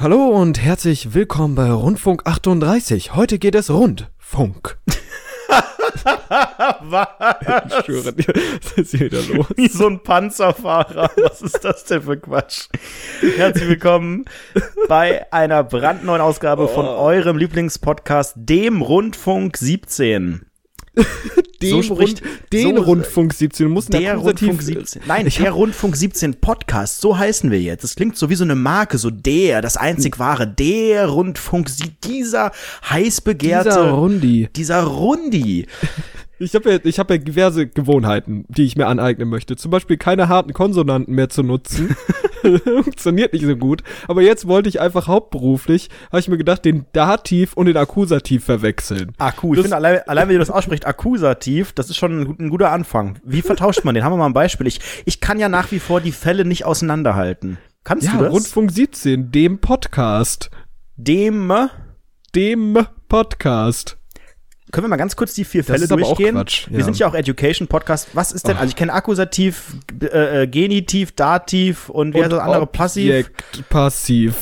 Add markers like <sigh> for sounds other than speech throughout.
Hallo und herzlich willkommen bei Rundfunk 38. Heute geht es Rundfunk. Was? Ich schwöre dir, was ist hier wieder los? Wie so ein Panzerfahrer. Was ist das denn für Quatsch? Herzlich willkommen bei einer brandneuen Ausgabe von Oh. eurem Lieblingspodcast, dem Rundfunk 17. <laughs> Den, So spricht- Rund, den so- Rundfunk 17. Du musst Der Rundfunk 17. Nein, ich der Rundfunk 17 Podcast, so heißen wir jetzt. Das klingt so wie so eine Marke, so der, das einzig wahre, der Rundfunk, dieser heiß begehrte, dieser Rundi. dieser Rundi. Ich habe ja, ich hab ja diverse Gewohnheiten, die ich mir aneignen möchte. Zum Beispiel keine harten Konsonanten mehr zu nutzen. <laughs> Funktioniert nicht so gut. Aber jetzt wollte ich einfach hauptberuflich, habe ich mir gedacht, den Dativ und den Akkusativ verwechseln. Akku. Ich Das- finde, allein, allein wenn ihr das ausspricht, Akkusativ, das ist schon ein, ein guter Anfang. Wie vertauscht man den? Haben wir mal ein Beispiel. Ich, ich kann ja nach wie vor die Fälle nicht auseinanderhalten. Kannst Ja, du das? Rundfunk 17, dem Podcast. Dem, Dem Podcast. Können wir mal ganz kurz die vier Das Fälle ist aber auch durchgehen? Quatsch, Wir ja. sind ja auch Education Podcast. Was ist denn, also ich kenne Akkusativ, äh, äh, Genitiv, Dativ und wie heißt das andere? Passiv? Objekt, passiv.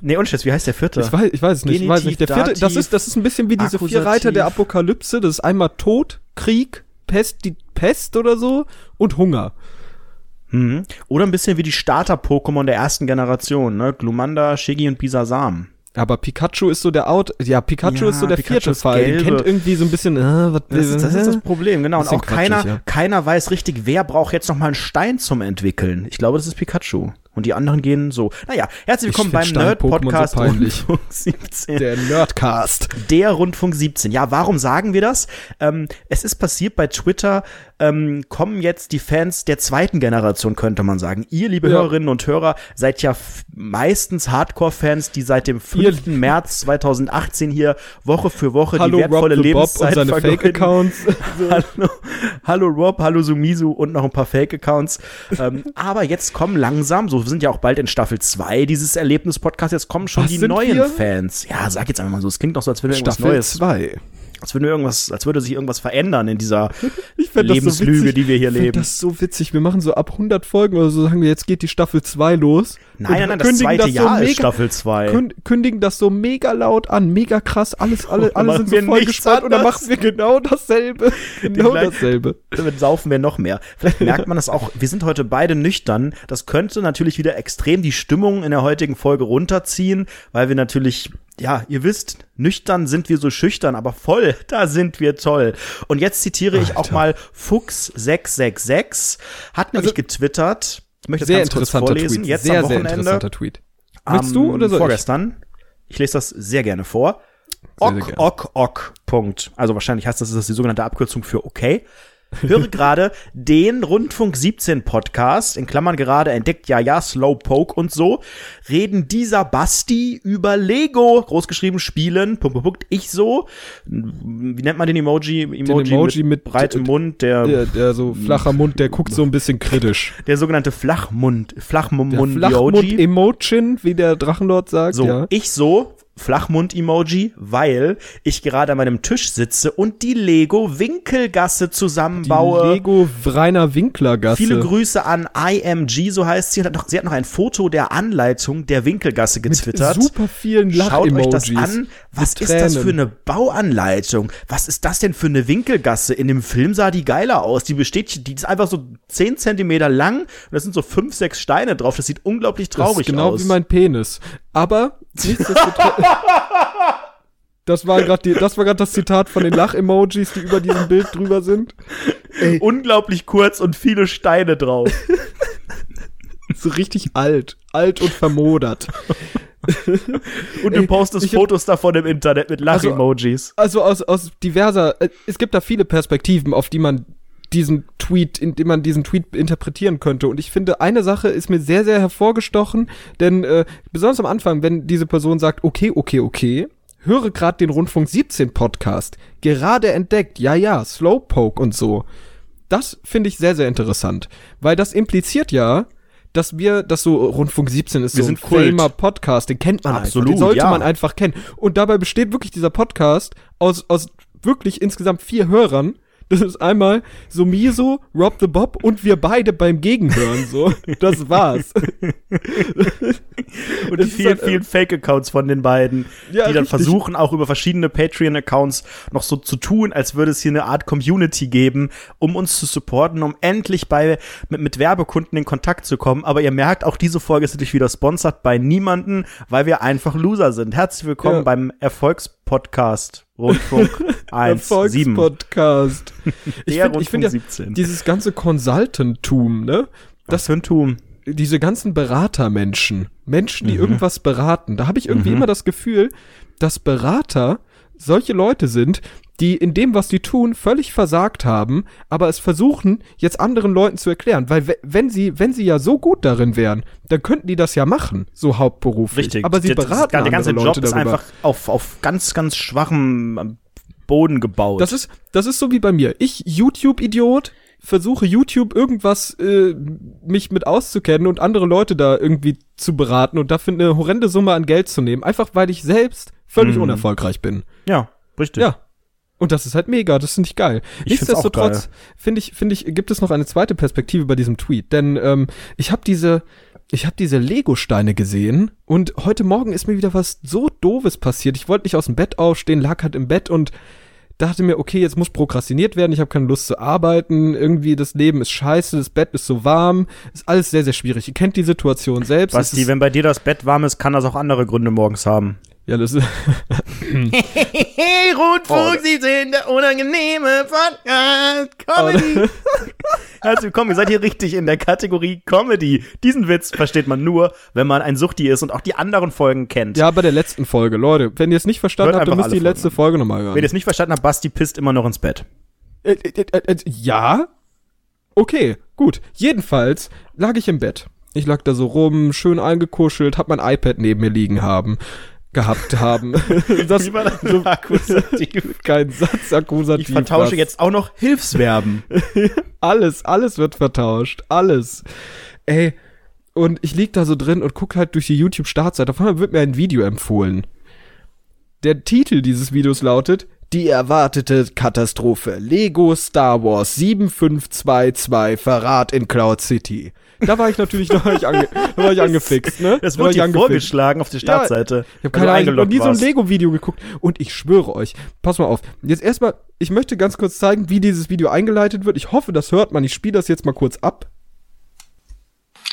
Nee, und wie heißt der vierte? Ich weiß, ich weiß es nicht. Ich weiß Genitiv, nicht. Der vierte, das Dativ, ist, das ist ein bisschen wie diese vier Akkusativ. Reiter der Apokalypse. Das ist einmal Tod, Krieg, Pest, die Pest oder so und Hunger. Mhm. Oder ein bisschen wie die Starter-Pokémon der ersten Generation, ne? Glumanda, Shiggy und Bisasam. Aber Pikachu ist so der Out. Ja, Pikachu Ja, ist so der Pikachu vierte Fall. Den kennt irgendwie so ein bisschen. Äh, was, Das ist, das ist das Problem, genau. Und auch keiner, ja. keiner weiß richtig, wer braucht jetzt noch mal einen Stein zum Entwickeln. Ich glaube, das ist Pikachu. Und die anderen gehen so. Naja, herzlich Ich willkommen beim so Nerd-Podcast peinlich. Rundfunk 17. der Nerdcast. Der Rundfunk 17. Ja, warum sagen wir das? Ähm, es ist passiert bei Twitter, ähm, kommen jetzt die Fans der zweiten Generation, könnte man sagen. Ihr, liebe Ja. Hörerinnen und Hörer, seid ja meistens Hardcore-Fans, die seit dem 5. März 2018 hier Woche für Woche Hallo die wertvolle Rob the Bob Lebenszeit und seine. Fake-Accounts. <laughs> hallo, hallo Rob, hallo Sumisu und noch ein paar Fake-Accounts. ähm, aber jetzt kommen langsam, so wir sind ja auch bald in Staffel 2 dieses Erlebnis-Podcasts, jetzt kommen schon Was die neuen wir? Fans. Ja, sag jetzt einfach mal so, es klingt doch so, als würde irgendwas Staffel Neues, 2. als würde irgendwas, als würde sich irgendwas verändern in dieser <laughs> das so Lebenslüge, witzig. die wir hier leben. Das ist so witzig. Wir machen so ab 100 Folgen oder so, sagen wir, jetzt geht die Staffel 2 los. Nein, nein, nein, das zweite so Jahr ist mega- Staffel 2. kün- kündigen das so mega laut an, mega krass, alles, alle, <laughs> alle sind so voll gespannt und dann machen wir genau dasselbe. <laughs> Genau gleichen- dasselbe. Damit saufen wir noch mehr. Vielleicht merkt man das auch. Wir sind heute beide nüchtern. Das könnte natürlich wieder extrem die Stimmung in der heutigen Folge runterziehen, weil wir natürlich, ja, ihr wisst, nüchtern sind wir so schüchtern, aber voll, <laughs> da sind wir toll. Und jetzt zitiere ich auch Alter. mal Fuchs666, hat nämlich Also, getwittert. Ich möchte das Sehr ganz kurz vorlesen. Tweet. Jetzt sehr, am sehr Wochenende. interessanter Tweet. Willst du oder soll ich? vorgestern. Ich lese das sehr gerne vor. Sehr, sehr Ok, gerne. ok, ok, Punkt. Also wahrscheinlich heißt das, das ist die sogenannte Abkürzung für okay. Höre gerade den Rundfunk 17 Podcast, in Klammern gerade entdeckt, ja, ja, Slowpoke und so, reden dieser Basti über Lego, großgeschrieben, spielen, Punkt, Punkt, Punkt, ich so, wie nennt man den Emoji? Emoji, Emoji mit- breitem Mund, der, Der, der so flacher Mund, der guckt so ein bisschen kritisch. <laughs> der sogenannte Flachmund, Flachmund-Emoji. Flachmund-Emojin, wie der Drachenlord sagt. So, ja. ich so, Flachmund-Emoji, weil ich gerade an meinem Tisch sitze und die Lego-Winkelgasse Die zusammenbaue. Lego Rainer Winkler Gasse. Viele Grüße an IMG, so heißt sie. Hat noch, sie hat noch ein Foto der Anleitung der Winkelgasse getwittert. Super vielen Schaut euch das an. Was Mit ist das für eine Bauanleitung? Was ist das denn für eine Winkelgasse? In dem Film sah die geiler aus. Die besteht, die ist einfach so 10 Zentimeter lang und da sind so fünf, sechs Steine drauf. Das sieht unglaublich Das traurig ist genau aus. wie mein Penis. Aber <laughs> nichtsdestotrotz. Das war gerade das war das Zitat von den Lach-Emojis, die über diesem Bild drüber sind. unglaublich kurz und viele Steine drauf. <laughs> So richtig alt, alt und vermodert. Und du Ey, postest Fotos davon im Internet mit Lach-Emojis. Also aus, aus diverser, äh, es gibt da viele Perspektiven, auf die man diesen Tweet, in dem man diesen Tweet interpretieren könnte. Und ich finde, eine Sache ist mir sehr, sehr hervorgestochen, denn äh, besonders am Anfang, wenn diese Person sagt, okay, okay, okay, höre gerade den Rundfunk 17 Podcast, gerade entdeckt, ja, ja, Slowpoke und so. Das finde ich sehr, sehr interessant, weil das impliziert ja, dass wir, dass so Rundfunk 17 ist Wir so ein famer Podcast, den kennt man Absolut, einfach, den sollte ja. man einfach kennen. Und dabei besteht wirklich dieser Podcast aus, aus wirklich insgesamt vier Hörern. Das ist einmal Sumiso, Rob the Bob und wir beide beim Gegenhören, so. Das war's. <laughs> Und die vielen, halt, vielen Fake-Accounts von den beiden, ja, die dann richtig. versuchen, auch über verschiedene Patreon-Accounts noch so zu tun, als würde es hier eine Art Community geben, um uns zu supporten, um endlich bei, mit, mit Werbekunden in Kontakt zu kommen. Aber ihr merkt, auch diese Folge ist natürlich wieder sponsert bei niemanden, weil wir einfach Loser sind. Herzlich willkommen ja. beim <laughs> Erfolgspodcast Rundfunk 1 Erfolgspodcast. ich finde ich find ja, dieses ganze Consultantum, ne? Das Was für ein Tum diese ganzen Beratermenschen, Menschen, die mhm. irgendwas beraten, da habe ich irgendwie mhm. immer das Gefühl, dass Berater solche Leute sind, die in dem, was sie tun, völlig versagt haben, aber es versuchen, jetzt anderen Leuten zu erklären. Weil wenn sie, wenn sie ja so gut darin wären, dann könnten die das ja machen, so hauptberuflich. Richtig. Aber sie beraten das, Der ganze Job Leute ist darüber. einfach auf, auf ganz, ganz schwachem Boden gebaut. Das ist, das ist so wie bei mir. Ich, YouTube-Idiot, versuche YouTube irgendwas äh, mich mit auszukennen und andere Leute da irgendwie zu beraten und dafür eine horrende Summe an Geld zu nehmen, einfach weil ich selbst völlig mm. unerfolgreich bin. Ja, richtig. Ja. Und das ist halt mega, das finde ich geil. Ich Nichtsdestotrotz finde ich, finde ich, gibt es noch eine zweite Perspektive bei diesem Tweet, denn ähm, ich habe diese, ich habe diese Lego-Steine gesehen und heute Morgen ist mir wieder was so doofes passiert. Ich wollte nicht aus dem Bett aufstehen, lag halt im Bett und dachte mir, okay, jetzt muss prokrastiniert werden, ich habe keine Lust zu arbeiten, irgendwie das Leben ist scheiße, das Bett ist so warm, ist alles sehr, sehr schwierig. Ihr kennt die Situation selbst. Basti, wenn bei dir das Bett warm ist, kann das auch andere Gründe morgens haben. Ja, das ist. Rotfuchs, Sie sind der unangenehme Podcast Comedy. <laughs> Herzlich willkommen, ihr seid hier richtig in der Kategorie Comedy. Diesen Witz versteht man nur, wenn man ein Suchti ist und auch die anderen Folgen kennt. Ja, bei der letzten Folge, Leute. Wenn ihr es nicht verstanden Hört habt, dann müsst ihr die letzte Folge nochmal hören. Wenn ihr es nicht verstanden habt, Basti pisst immer noch ins Bett. Äh, äh, äh, äh, ja? Okay, gut. Jedenfalls lag ich im Bett. Ich lag da so rum, schön eingekuschelt, hab mein iPad neben mir liegen haben gehabt haben. <laughs> das war das so Akkusativ. Kein Satz, Akkusativ. Ich vertausche was. jetzt auch noch Hilfsverben. <laughs> alles, alles wird vertauscht. Alles. Ey, und ich lieg da so drin und guck halt durch die YouTube-Startseite. Auf einmal wird mir ein Video empfohlen. Der Titel dieses Videos lautet Die erwartete Katastrophe. Lego Star Wars 7522 Verrat in Cloud City. Da war ich natürlich, da war ich, ange, da war ich angefixt, ne? Das wurde dir vorgeschlagen auf der Startseite. Ja, ich habe keine Ahnung, noch nie so ein Lego-Video geguckt. Und ich schwöre euch, pass mal auf. Jetzt erstmal, ich möchte ganz kurz zeigen, wie dieses Video eingeleitet wird. Ich hoffe, das hört man. Ich spiele das jetzt mal kurz ab.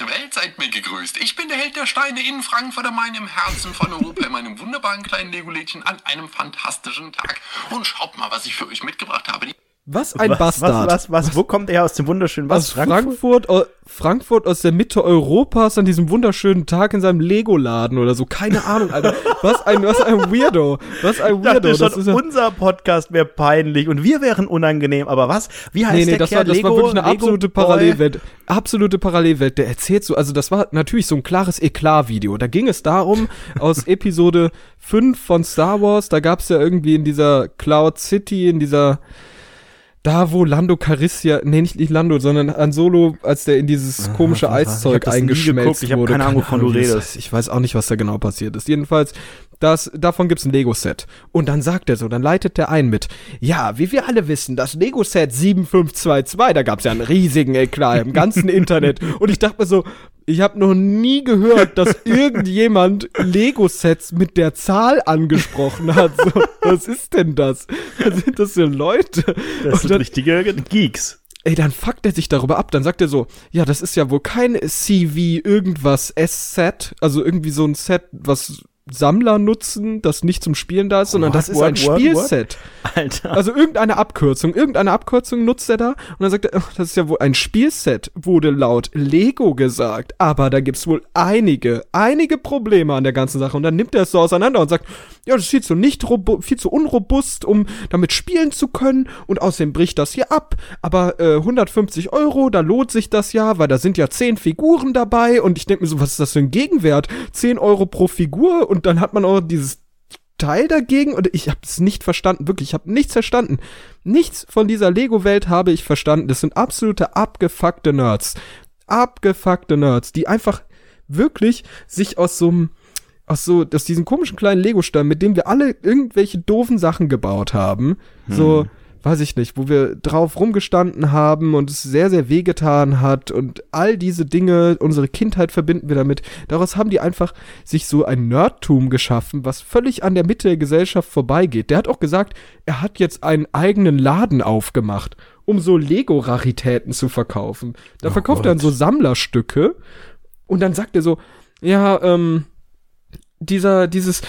Welt seid mir gegrüßt. Ich bin der Held der Steine in Frankfurt am Main im Herzen von Europa in meinem wunderbaren kleinen Lego-Lädchen an einem fantastischen Tag. Und schaut mal, was ich für euch mitgebracht habe. Die was ein was, Bastard. Was, was, was, wo kommt er aus dem wunderschönen was? Aus Frankfurt? Frankfurt, Frankfurt aus der Mitte Europas an diesem wunderschönen Tag in seinem Lego-Laden oder so. Keine Ahnung, Alter. <laughs> Was ein, was ein Weirdo. Was ein Weirdo. Ich dachte schon, unser Podcast wäre peinlich und wir wären unangenehm, aber was? Wie heißt nee, nee, der das Kerl? War, das Lego, war wirklich eine Lego absolute Boy? Parallelwelt. Absolute Parallelwelt. Der erzählt so, also das war natürlich so ein klares Eklat-Video. Da ging es darum, aus <laughs> Episode 5 von Star Wars, da gab es ja irgendwie in dieser Cloud City, in dieser da, wo Lando Caricia, nee, nicht, nicht Lando, sondern Han Solo, als der in dieses ah, komische ah, Eiszeug eingeschmelzt ich wurde. Keine Ahnung, wovon du redest. Ich weiß auch nicht, was da genau passiert ist. Jedenfalls, das, davon gibt's ein Lego-Set. Und dann sagt er so, dann leitet der ein mit, ja, wie wir alle wissen, das Lego-Set 7522, da gab's ja einen riesigen Eklat im ganzen <laughs> Internet. Und ich dachte mir so, ich habe noch nie gehört, dass <laughs> irgendjemand Lego-Sets mit der Zahl angesprochen hat. So, was ist denn das? Was sind das für Leute? Das sind dann, richtige Geeks. Ey, dann fuckt er sich darüber ab. Dann sagt er so, ja, das ist ja wohl kein CV irgendwas S-Set, also irgendwie so ein Set, was Sammler nutzen, das nicht zum Spielen da ist, sondern what, das ist what, ein what, Spielset. Alter. Also irgendeine Abkürzung, irgendeine Abkürzung nutzt er da und dann sagt er, oh, das ist ja wohl ein Spielset, wurde laut Lego gesagt, aber da gibt's wohl einige, einige Probleme an der ganzen Sache und dann nimmt er es so auseinander und sagt, ja, das ist viel zu nicht viel zu unrobust, um damit spielen zu können und außerdem bricht das hier ab, aber äh, 150 Euro, da lohnt sich das ja, weil da sind ja 10 Figuren dabei und ich denke mir so, was ist das für ein Gegenwert? 10 Euro pro Figur und dann hat man auch dieses Teil dagegen und ich habe es nicht verstanden, wirklich, ich habe nichts verstanden. Nichts von dieser Lego-Welt habe ich verstanden. Das sind absolute abgefuckte Nerds. Abgefuckte Nerds, die einfach wirklich sich aus so einem aus so, aus diesem komischen kleinen Lego-Stein, mit dem wir alle irgendwelche doofen Sachen gebaut haben, hm. so weiß ich nicht, wo wir drauf rumgestanden haben und es sehr, sehr wehgetan hat und all diese Dinge, unsere Kindheit verbinden wir damit. Daraus haben die einfach sich so ein Nerdtum geschaffen, was völlig an der Mitte der Gesellschaft vorbeigeht. Der hat auch gesagt, er hat jetzt einen eigenen Laden aufgemacht, um so Lego-Raritäten zu verkaufen. Da Oh verkauft er dann Gott. so Sammlerstücke und dann sagt er so, ja, ähm, dieser, dieses,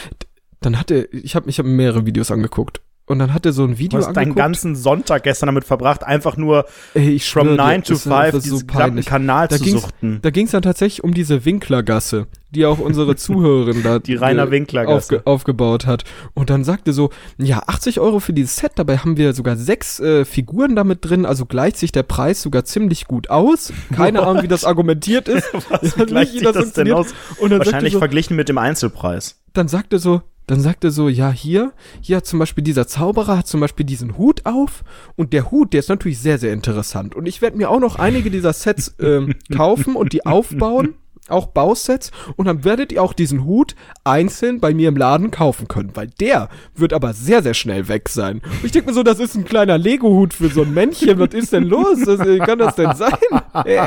dann hat er, ich habe ich hab mehrere Videos angeguckt. Und dann hat er so ein Video Du hast deinen angeguckt. ganzen Sonntag gestern damit verbracht, einfach nur Ey, ich from schwör dir, 9 to das ist einfach 5 so diesen. Kanal Da zu suchten. da ging's dann tatsächlich um diese Winklergasse, die auch unsere Zuhörerin da Die Rainer äh, Winklergasse. aufge, aufgebaut hat. Und dann sagte so, ja, 80 Euro für dieses Set, dabei haben wir sogar sechs äh, Figuren damit drin, also gleicht sich der Preis sogar ziemlich gut aus. Keine <laughs> Ahnung, wie das argumentiert ist. <laughs> Was, Ja, wie gleicht sich das denn aus? Und dann sagte Wahrscheinlich so, verglichen mit dem Einzelpreis. dann sagte so, dann sagte so, ja, hier, hier hat zum Beispiel dieser Zauberer hat zum Beispiel diesen Hut auf und der Hut, der ist natürlich sehr, sehr interessant. Und ich werde mir auch noch einige dieser Sets ähm, <laughs> kaufen und die aufbauen, auch Bausets, und dann werdet ihr auch diesen Hut einzeln bei mir im Laden kaufen können, weil der wird aber sehr, sehr schnell weg sein. Und ich denke mir so, das ist ein kleiner Lego-Hut für so ein Männchen, was ist denn los? Das, äh, kann das denn sein? <laughs> Äh,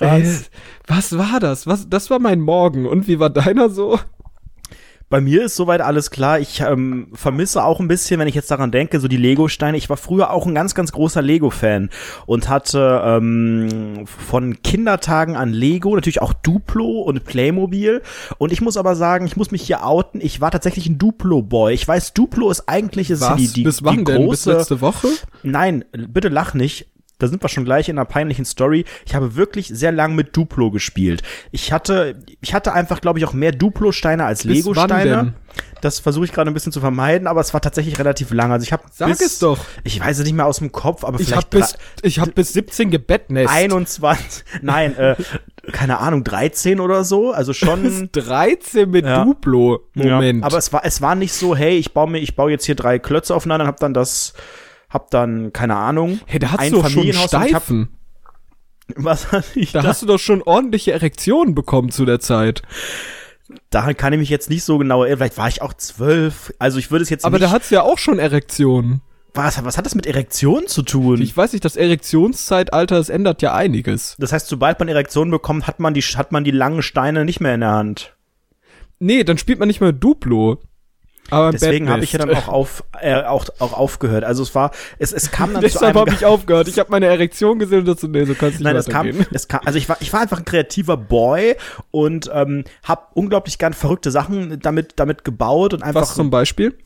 äh, was war das? Was, das war mein Morgen. Und wie war deiner so? Bei mir ist soweit alles klar. Ich ähm, vermisse auch ein bisschen, wenn ich jetzt daran denke, so die Lego-Steine. Ich war früher auch ein ganz, ganz großer Lego-Fan und hatte ähm, von Kindertagen an Lego natürlich auch Duplo und Playmobil. Und ich muss aber sagen, ich muss mich hier outen. Ich war tatsächlich ein Duplo-Boy. Ich weiß, Duplo ist eigentlich ist Was? die, die, Bis wann die denn? Bis große. letzte Woche? Nein, bitte lach nicht. Da sind wir schon gleich in einer peinlichen Story. Ich habe wirklich sehr lang mit Duplo gespielt. Ich hatte, ich hatte einfach, glaube ich, auch mehr Duplo-Steine als Bis Lego-Steine. Das versuche ich gerade ein bisschen zu vermeiden, aber es war tatsächlich relativ lang. Also ich habe Sag es doch. Ich weiß es nicht mehr aus dem Kopf, aber Ich vielleicht hab bis, ich hab bis 17 gebettnest. 21. Nein, äh, keine Ahnung, 13 oder so. Also schon. <laughs> 13 mit Ja. Duplo. Moment. Ja, aber es war, es war nicht so, hey, ich baue mir, ich baue jetzt hier drei Klötze aufeinander und hab dann das, hab dann, keine Ahnung, hey, da hast ein du doch schon Familienhaus und ich hab- Steifen. <laughs> Was hatte ich Da da? hast du doch schon ordentliche Erektionen bekommen zu der Zeit. Daran kann ich mich jetzt nicht so genau erinnern. Vielleicht war ich auch zwölf. Also ich würde es jetzt Aber nicht. da hat's ja auch schon Erektionen. was, was hat das mit Erektion zu tun? Ich weiß nicht, das Erektionszeitalter, das ändert ja einiges. das heißt, sobald man Erektion bekommt, hat man die, hat man die langen Steine nicht mehr in der Hand. Nee, dann spielt man nicht mehr Duplo. Aber Deswegen habe ich ja dann auch auf, äh, auch, auch aufgehört. Also es war, es, es kam dann Deshalb habe ich aufgehört. Ich habe meine Erektion gesehen und dachte, nee, so kannst du nicht Nein, es kam, es kam, also ich war, ich war einfach ein kreativer Boy und ähm, habe unglaublich gern verrückte Sachen damit, damit gebaut und einfach Was zum Beispiel?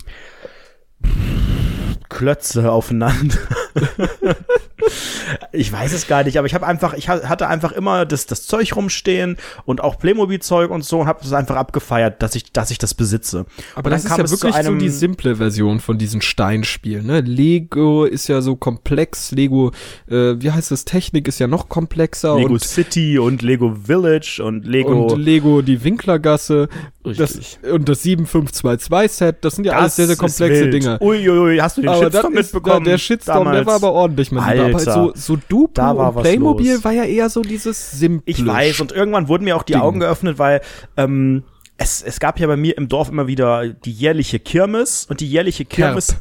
Klötze aufeinander. <laughs> ich weiß es gar nicht, aber ich habe einfach, ich ha- hatte einfach immer das, das Zeug rumstehen und auch Playmobil-Zeug und so und habe es einfach abgefeiert, dass ich, dass ich das besitze. Aber und das ist ja wirklich so die simple Version von diesen Steinspielen. Ne? Lego ist ja so komplex. Lego, äh, wie heißt das? Technik ist ja noch komplexer. Lego und, City und Lego Village und Lego. und Lego die Winklergasse. Das, Richtig. und das 7522-Set. Das sind ja alles sehr, sehr komplexe. Dinge. Uiuiui, hast du den Aber Shitstorm das ist, mitbekommen? der Shitstorm, der war aber ordentlich, mein Lieber. Aber Alter. so, so Duplo Da war und Playmobil los. war ja eher so dieses simple. Ich weiß, und irgendwann wurden mir auch die Ding. Augen geöffnet, weil ähm, es, es gab ja bei mir im Dorf immer wieder die jährliche Kirmes und die jährliche Kirmes Kerb.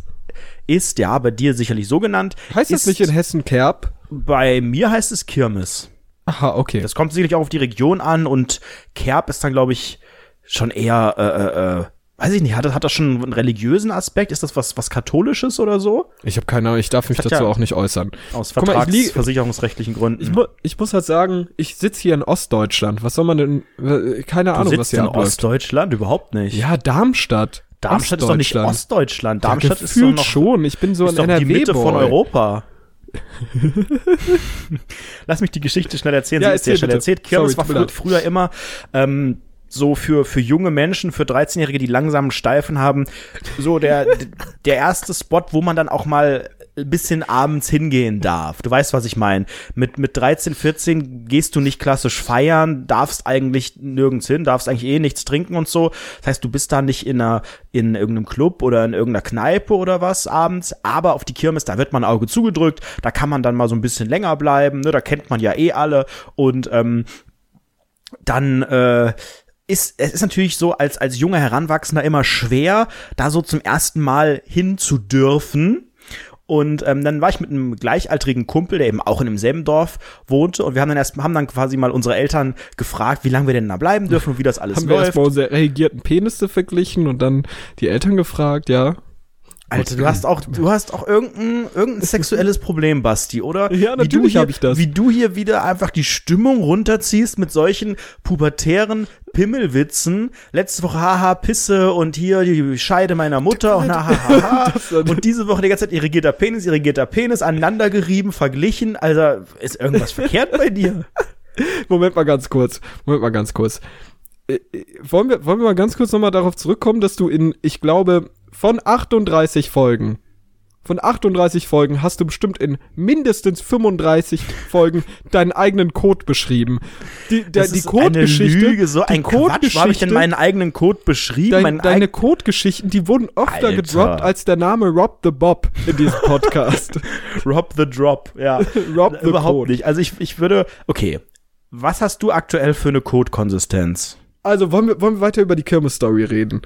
ist, ja, bei dir sicherlich so genannt. heißt das nicht in Hessen Kerb? Bei mir heißt es Kirmes. Aha, okay. Das kommt sicherlich auch auf die Region an und Kerb ist dann, glaube ich, schon eher, äh, äh, äh, weiß ich nicht, hat das, hat das schon einen religiösen Aspekt? Ist das was, was Katholisches oder so? ich habe keine Ahnung, ich darf mich dazu ja- auch nicht äußern. Aus vertragsversicherungsrechtlichen Gründen. Ich, mu ich muss halt sagen, ich sitze hier in Ostdeutschland. Was soll man denn? Keine du Ahnung, sitzt was hier in abläuft. Ostdeutschland? Überhaupt nicht. Ja, Darmstadt. Darmstadt ist doch nicht Ostdeutschland. Ostdeutschland. Ja, Darmstadt ist doch noch schon. Ich bin so ist ein doch die Mitte NRW-Boy. von Europa. <laughs> Lass mich die Geschichte schnell erzählen. Ja, Sie ist erzähl schnell bitte. erzählt. Kirmes Sorry, war früher immer ähm, so für, für junge Menschen, für 13-Jährige, die langsamen Steifen haben, so der, <laughs> der erste Spot, wo man dann auch mal ein bisschen abends hingehen darf. Du weißt, was ich meine. Mit, mit 13, 14 gehst du nicht klassisch feiern, darfst eigentlich nirgends hin, darfst eigentlich eh nichts trinken und so. Das heißt, du bist da nicht in einer, in irgendeinem Club oder in irgendeiner Kneipe oder was abends, aber auf die Kirmes, da wird man Auge zugedrückt, da kann man dann mal so ein bisschen länger bleiben, ne, da kennt man ja eh alle und ähm, dann äh, ist es ist natürlich so als als junger Heranwachsender immer schwer, da so zum ersten Mal hin zu dürfen. Und ähm, dann war ich mit einem gleichaltrigen Kumpel, der eben auch in demselben Dorf wohnte. Und wir haben dann erst, haben dann quasi mal unsere Eltern gefragt, wie lange wir denn da bleiben dürfen und wie das alles Haben wir läuft. erstmal unsere reagierten Penisse verglichen und dann die Eltern gefragt, ja. Alter, du hast auch, du hast auch irgendein, irgendein sexuelles Problem, Basti, oder? Ja, natürlich hier- hab ich das. Wie du hier wieder einfach die Stimmung runterziehst mit solchen pubertären Pimmelwitzen. Letzte Woche haha Pisse und hier die Scheide meiner Mutter und haha <laughs> und diese Woche die ganze Zeit irrigierter Penis, irrigierter Penis, aneinander gerieben, verglichen. Also ist irgendwas verkehrt bei dir? <laughs> Moment mal ganz kurz. Moment mal ganz kurz. Äh, äh, wollen, wir, wollen wir mal ganz kurz nochmal darauf zurückkommen, dass du in, ich glaube, von 38 Folgen, von 38 Folgen hast du bestimmt in mindestens 35 Folgen deinen eigenen Code beschrieben. Die, der, Das die ist eine Codegeschichte. Lüge, so ein Quatsch. Wo habe ich denn meinen eigenen Code beschrieben? Dein, deine Codegeschichten, die wurden öfter Alter. gedroppt als der Name Rob the Bob in diesem Podcast. <laughs> Rob the Drop, ja. <laughs> Rob the Überhaupt Code. nicht. Also ich, ich würde, okay. Was hast du aktuell für eine Code-Konsistenz? Also wollen wir, wollen wir weiter über die Kirmes-Story reden?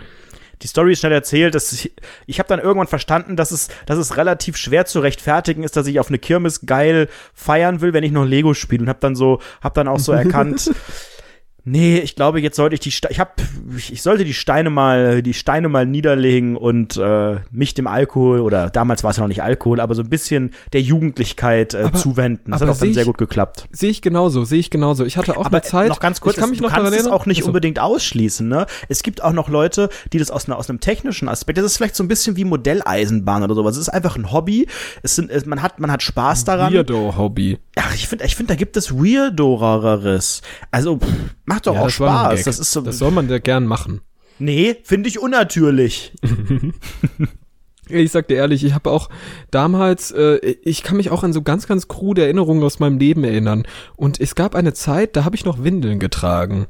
Die Story ist schnell erzählt. Dass ich ich habe dann irgendwann verstanden, dass es, dass es relativ schwer zu rechtfertigen ist, dass ich auf eine Kirmes geil feiern will, wenn ich noch Lego spiele. Und habe dann so, habe dann auch so erkannt, <laughs> nee, ich glaube, jetzt sollte ich die, Ste ich habe, ich, sollte die Steine mal, die Steine mal niederlegen und äh, mich dem Alkohol oder damals war es ja noch nicht Alkohol, aber so ein bisschen der Jugendlichkeit äh, Aber- zuwenden. Das hat auch dann seh sehr gut geklappt. Sehe ich genauso, sehe ich genauso. Ich hatte auch Aber eine Zeit. noch ganz kurz, ich kann mich du noch kannst es auch nicht Also, unbedingt ausschließen. Ne? Es gibt auch noch Leute, die das aus, aus einem technischen Aspekt, das ist vielleicht so ein bisschen wie Modelleisenbahn oder sowas. Es ist einfach ein Hobby. Es sind, es, man hat, man hat Spaß daran. Weirdo-Hobby. Ach, ich finde, ich finde, da gibt es Weirdoreres. Also pff, macht doch Ja, auch Spaß. Das ist so. Das soll man ja gern machen. nee, finde ich unnatürlich. <laughs> Ich sag dir ehrlich, ich habe auch damals, äh, ich kann mich auch an so ganz, ganz krude Erinnerungen aus meinem Leben erinnern. Und es gab eine Zeit, da habe ich noch Windeln getragen.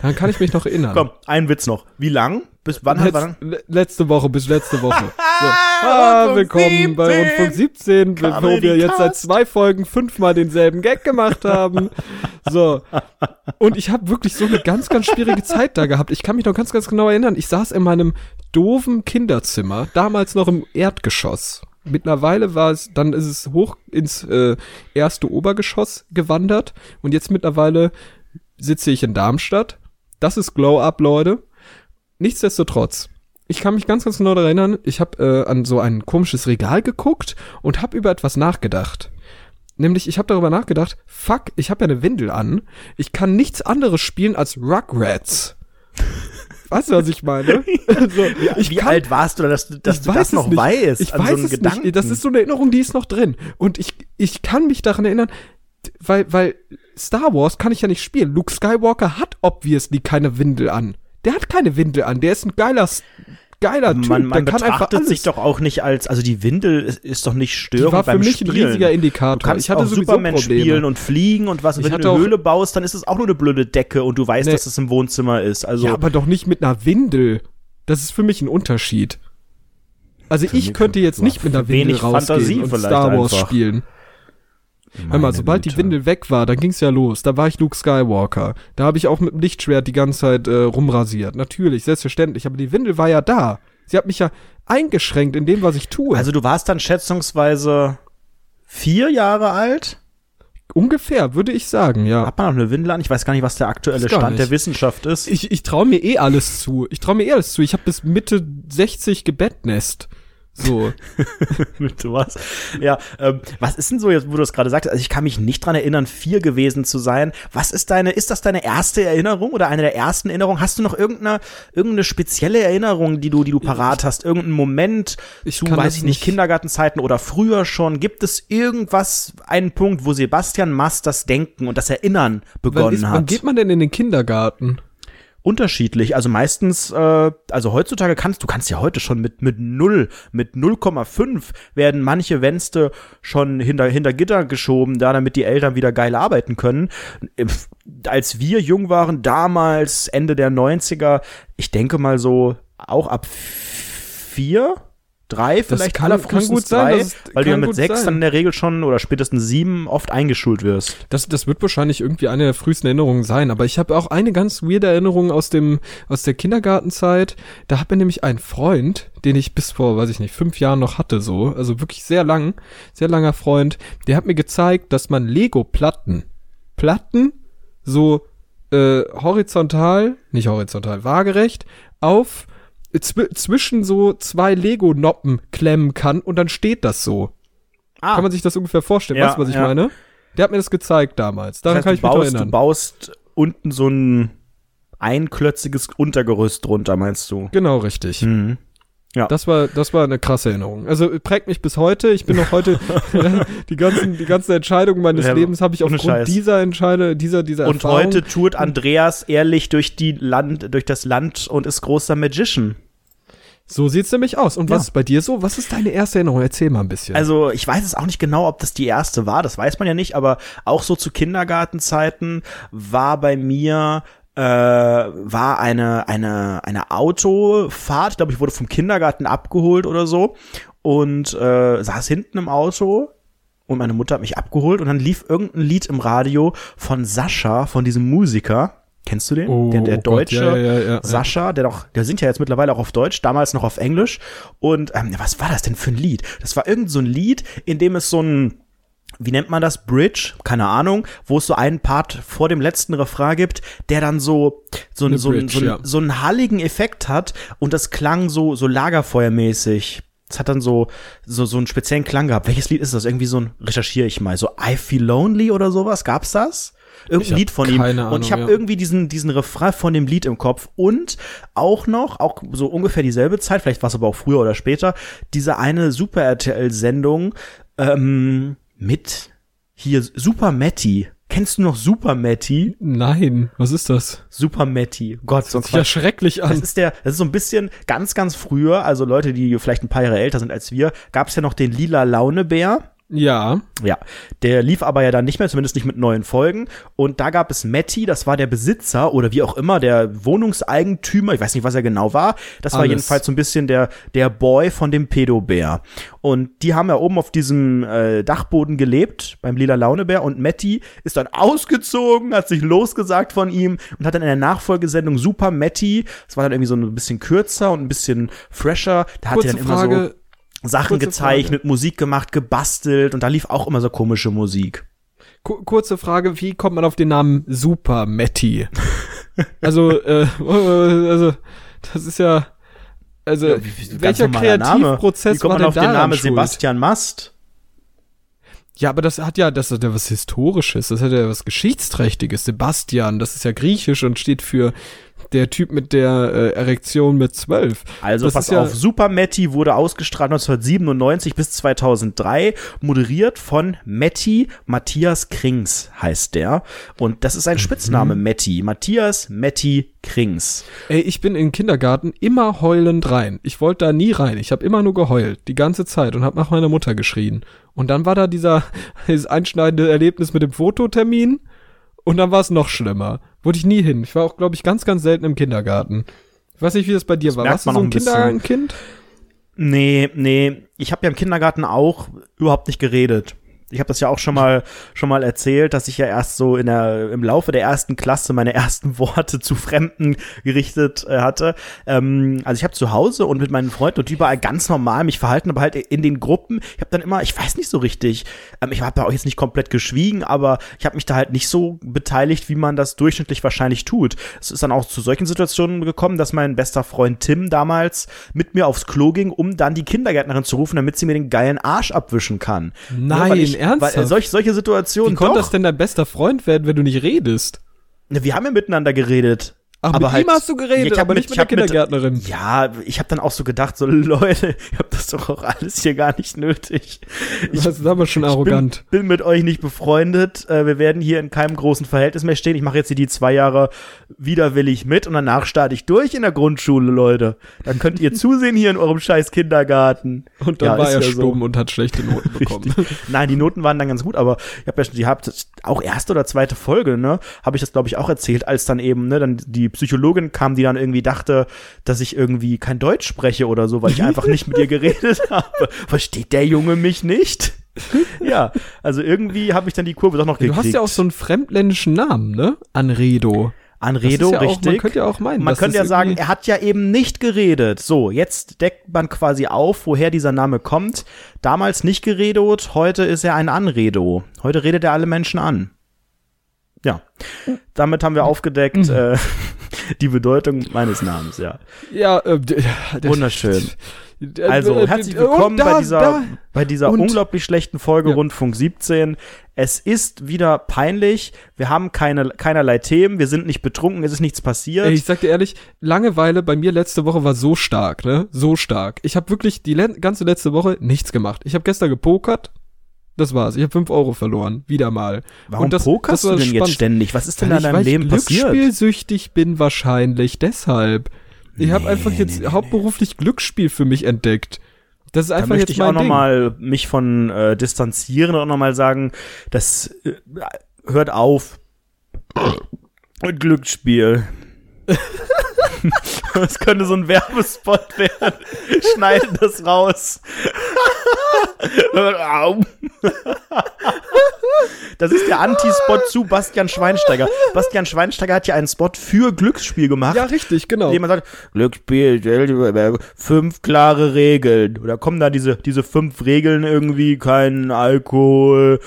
Daran kann ich mich noch erinnern. Komm, ein Witz noch. Wie lang? Bis wann? Letz, wann? le- letzte Woche bis letzte Woche. <laughs> So. Ah, willkommen bei 17. Rundfunk 17, wo wir jetzt seit zwei Folgen fünfmal denselben Gag gemacht haben. So. Und ich habe wirklich so eine ganz, ganz schwierige Zeit da gehabt. Ich kann mich noch ganz, ganz genau erinnern. Ich saß in meinem doofen Kinderzimmer, damals noch im Erdgeschoss. Mittlerweile war es, dann ist es hoch ins äh, erste Obergeschoss gewandert und jetzt mittlerweile sitze ich in Darmstadt. Das ist Glow Up, Leute. Nichtsdestotrotz, ich kann mich ganz, ganz genau daran erinnern, ich habe äh, an so ein komisches Regal geguckt und habe über etwas nachgedacht. Nämlich, ich habe darüber nachgedacht, fuck, ich habe ja eine Windel an. Ich kann nichts anderes spielen als Rugrats. <laughs> Weißt du, was ich meine? <laughs> Also, ich Wie kann- alt warst du, dass, du- dass du das noch nicht. weißt? Ich an weiß so es Gedanken? nicht. Das ist so eine Erinnerung, die ist noch drin. Und ich, ich kann mich daran erinnern, weil, weil Star Wars kann ich ja nicht spielen. Luke Skywalker hat obviously keine Windel an. Der hat keine Windel an. Der ist ein geiler, geiler Typ. man, man der kann einfach betrachtet alles. sich doch auch nicht als, also die Windel ist, ist doch nicht störend war für beim mich Spielen. ein riesiger Indikator. Du kannst ich hatte auch Superman Probleme. spielen und fliegen und was. Und Ich wenn du eine Höhle baust, dann ist es auch nur eine blöde Decke und du weißt, Nee. dass es im Wohnzimmer ist. Also ja, aber doch nicht mit einer Windel. Das ist für mich ein Unterschied. Also ich mich- könnte jetzt nicht mit einer für Windel wenig Fantasie rausgehen und Star Wars einfach. spielen. Hör mal, sobald die Windel weg war, dann ging's ja los. Da war ich Luke Skywalker. Da habe ich auch mit dem Lichtschwert die ganze Zeit äh, rumrasiert. Natürlich, selbstverständlich. Aber die Windel war ja da. Sie hat mich ja eingeschränkt in dem, was ich tue. also du warst dann schätzungsweise vier Jahre alt. ungefähr, würde ich sagen, ja. Hat man noch eine Windel an? Ich weiß gar nicht, was der aktuelle Stand der nicht. Wissenschaft ist. Ich, ich traue mir eh alles zu. Ich traue mir eh alles zu. Ich habe bis Mitte 60 gebettnest. So. <laughs> mit was. Ja, ähm, was ist denn so jetzt, wo du das gerade sagst? Also ich kann mich nicht dran erinnern, vier gewesen zu sein. Was ist deine, ist das deine erste Erinnerung oder eine der ersten Erinnerungen? Hast du noch irgendeine, irgendeine spezielle Erinnerung, die du, die du parat hast? Irgendeinen Moment Ich zu, weiß ich nicht, nicht. Kindergartenzeiten oder früher schon? Gibt es irgendwas, einen Punkt, wo Sebastian Mast das Denken und das Erinnern Wann, begonnen ist, hat? wann geht man denn in den Kindergarten? Unterschiedlich. Also meistens, äh, also heutzutage kannst du kannst ja heute schon mit mit null, mit 0,5 werden manche Wänste schon hinter hinter Gitter geschoben, da damit die Eltern wieder geil arbeiten können. Als wir jung waren, damals Ende der 90er, ich denke mal so auch ab vier drei vielleicht kann- allerfrühestens kann gut sein, drei, weil du ja mit sechs sein. dann in der Regel schon oder spätestens sieben oft eingeschult wirst. Das, das wird wahrscheinlich irgendwie eine der frühesten Erinnerungen sein, aber ich habe auch eine ganz weirde Erinnerung aus dem aus der Kindergartenzeit. Da hat mir nämlich ein Freund, den ich bis vor, weiß ich nicht, fünf Jahren noch hatte, so, also wirklich sehr lang, sehr langer Freund, der hat mir gezeigt, dass man Lego-Platten, Platten so äh, horizontal, nicht horizontal, waagerecht auf zw zwischen so zwei Lego-Noppen klemmen kann und dann steht das so. Ah, Kann man sich das ungefähr vorstellen? Ja, weißt du, was ich ja. meine? Der hat mir das gezeigt damals. Daran das heißt, kann ich mich baust, du erinnern. baust unten so ein einklötziges Untergerüst drunter, meinst du? Genau, richtig. Mhm. Das war, das war eine krasse Erinnerung. Also prägt mich bis heute. Ich bin noch heute <laughs> <laughs> die ganzen, die ganzen Entscheidungen meines Ja, Lebens habe ich aufgrund Scheiß. dieser Entscheide, dieser, dieser Und Erfahrung. heute tourt Andreas ehrlich durch die Land, durch das Land und ist großer Magician. So sieht's nämlich aus. Und was Ja. ist bei dir so? Was ist deine erste Erinnerung? Erzähl mal ein bisschen. Also ich weiß es auch nicht genau, ob das die erste war, das weiß man ja nicht, aber auch so zu Kindergartenzeiten war bei mir äh, war eine eine eine Autofahrt, ich glaube ich wurde vom Kindergarten abgeholt oder so und äh, saß hinten im Auto und meine Mutter hat mich abgeholt und dann lief irgendein Lied im Radio von Sascha, von diesem Musiker. Kennst du den? Oh, der der oh Gott, deutsche ja, ja, ja, ja. Sascha, der doch, der singt ja jetzt mittlerweile auch auf Deutsch, damals noch auf Englisch. Und ähm, was war das denn für ein Lied? Das war irgend so ein Lied, in dem es so ein wie nennt man das? Bridge? Keine Ahnung, wo es so einen Part vor dem letzten Refrain gibt, der dann so, so, Eine so, Bridge, so, ja. so einen halligen Effekt hat und das klang so, so lagerfeuermäßig. Es hat dann so, so, so einen speziellen Klang gehabt. Welches Lied ist das? Irgendwie so ein, recherchiere ich mal, so I Feel Lonely oder sowas? Gab's das? Irgendein Lied von ihm. keine und ich Ahnung, habe ja. irgendwie diesen, diesen Refrain von dem Lied im Kopf und auch noch, auch so ungefähr dieselbe Zeit, vielleicht war es aber auch früher oder später, diese eine Super RTL-Sendung ähm, mit hier Super Matty. Kennst du noch Super Matty? Nein, was ist das? Super Matty. Gott, ein Sieht ja schrecklich Das an. ist der, das ist so ein bisschen ganz, ganz früher, also Leute, die vielleicht ein paar Jahre älter sind als wir, gab es ja noch den lila Launebär. Ja. Ja, der lief aber ja dann nicht mehr, zumindest nicht mit neuen Folgen. Und da gab es Matty, das war der Besitzer oder wie auch immer, der Wohnungseigentümer, ich weiß nicht, was er genau war. Das war Alles. jedenfalls so ein bisschen der, der Boy von dem Pedobär. Und die haben ja oben auf diesem äh, Dachboden gelebt, beim lila Launebär. Und Matty ist dann ausgezogen, hat sich losgesagt von ihm und hat dann in der Nachfolgesendung Super Matty, das war dann irgendwie so ein bisschen kürzer und ein bisschen fresher, da hat er dann immer so Frage. Sachen Kurze gezeichnet, Musik gemacht, gebastelt und da lief auch immer so komische Musik. Ku- kurze Frage, wie kommt man auf den Namen Super Matty? <laughs> also, äh, also, das ist ja, also, Ja, welcher normaler Name. Kreativprozess Wie kommt war man auf denn den daran Namen schuld? Sebastian Mast? Ja, aber das hat ja, das hat ja was Historisches, das hat ja was Geschichtsträchtiges. Sebastian, das ist ja griechisch und steht für der Typ mit der äh, Erektion mit zwölf. Also das pass ja, auf, Super Matty wurde ausgestrahlt 1997 bis 2003, moderiert von Matty Matthias Krings heißt der. Und das ist ein Spitzname, Mhm. Matty. Matthias Matty Krings. Ey, ich bin in den Kindergarten immer heulend rein. Ich wollte da nie rein. Ich habe immer nur geheult, die ganze Zeit und habe nach meiner Mutter geschrien. Und dann war da dieser <laughs> dieses einschneidende Erlebnis mit dem Fototermin und dann war es noch schlimmer. Wurde ich nie hin. Ich war auch, glaube ich, ganz, ganz selten im Kindergarten. Ich weiß nicht, wie das bei dir war. merkt Warst du so ein. Kindergartenkind? Nee, nee, ich habe ja im Kindergarten auch überhaupt nicht geredet. Ich habe das ja auch schon mal schon mal erzählt, dass ich ja erst so in der im Laufe der ersten Klasse meine ersten <laughs> Worte zu Fremden gerichtet äh, hatte. Ähm, also ich habe zu Hause und mit meinen Freunden und überall ganz normal mich verhalten, aber halt in den Gruppen. Ich habe dann immer, ich weiß nicht so richtig, ähm, ich habe da auch jetzt nicht komplett geschwiegen, aber ich habe mich da halt nicht so beteiligt, wie man das durchschnittlich wahrscheinlich tut. Es ist dann auch zu solchen Situationen gekommen, dass mein bester Freund Tim damals mit mir aufs Klo ging, um dann die Kindergärtnerin zu rufen, damit sie mir den geilen Arsch abwischen kann. Nein, weil ich, ernsthaft? Weil, äh, solch, solche Situationen Wie konnte das denn dein bester Freund werden, wenn du nicht redest? Wir haben ja miteinander geredet. Ach, aber mit halt, ihm hast du geredet, ich hab aber nicht mit ich der Kindergärtnerin. ja, ich habe dann auch so gedacht, so <laughs> Leute, ich habe das doch auch alles hier gar nicht nötig. Ich das ist aber schon <laughs> arrogant. Bin, bin mit euch nicht befreundet. Äh, wir werden hier in keinem großen Verhältnis mehr stehen. Ich mache jetzt hier die zwei Jahre widerwillig mit und danach starte ich durch in der Grundschule, Leute. Dann könnt ihr <laughs> zusehen hier in eurem scheiß Kindergarten. Und dann Ja, war er ja so. stumm und hat schlechte Noten bekommen. Nein, die Noten waren dann ganz gut, aber ich habe ja schon, die habt auch erste oder zweite Folge, ne, habe ich das glaube ich auch erzählt, als dann eben, ne, dann die die Psychologin kam, die dann irgendwie dachte, dass ich irgendwie kein Deutsch spreche oder so, weil ich einfach nicht mit ihr <laughs> geredet habe. Versteht der Junge mich nicht? <laughs> ja, also irgendwie habe ich dann die Kurve doch noch gekriegt. Du hast ja auch so einen fremdländischen Namen, ne? Anredo. Anredo, ja auch, richtig. man könnte ja auch meinen. Man könnte ja sagen, er hat ja eben nicht geredet. So, jetzt deckt man quasi auf, woher dieser Name kommt. Damals nicht geredet, heute ist er ein Anredo. Heute redet er alle Menschen an. Ja, damit haben wir aufgedeckt äh, <laughs> die Bedeutung meines Namens, ja. Ja, äh, Wunderschön. Also, äh, herzlich willkommen da- bei dieser, da- bei dieser und- unglaublich schlechten Folge Ja. Rundfunk 17. Es ist wieder peinlich. Wir haben keine, keinerlei Themen. Wir sind nicht betrunken. Es ist nichts passiert. Ey, ich sag dir ehrlich, Langeweile bei mir letzte Woche war so stark, ne? So stark. Ich habe wirklich die le ganze letzte Woche nichts gemacht. Ich habe gestern gepokert. Das war's. Ich habe 5 Euro verloren. Wieder mal. Warum Und das- pokerst das du denn jetzt spannend. ständig? Was ist denn da Weil in ich, deinem weil Leben ich passiert? glücksspielsüchtig bin wahrscheinlich. Deshalb. Ich habe einfach jetzt hauptberuflich Glücksspiel für mich entdeckt. Das ist Da einfach möchte jetzt ich auch mein noch Ding. mal mich von äh, distanzieren und noch mal sagen, das äh, hört auf mit Glücksspiel. <laughs> Das könnte so ein Werbespot werden. Schneiden das raus. Au. Das ist der Anti-Spot zu Bastian Schweinsteiger. Bastian Schweinsteiger hat ja einen Spot für Glücksspiel gemacht. Ja, richtig, genau. Jemand sagt, Glücksspiel, fünf klare Regeln. Oder kommen da diese, diese fünf Regeln irgendwie, kein Alkohol,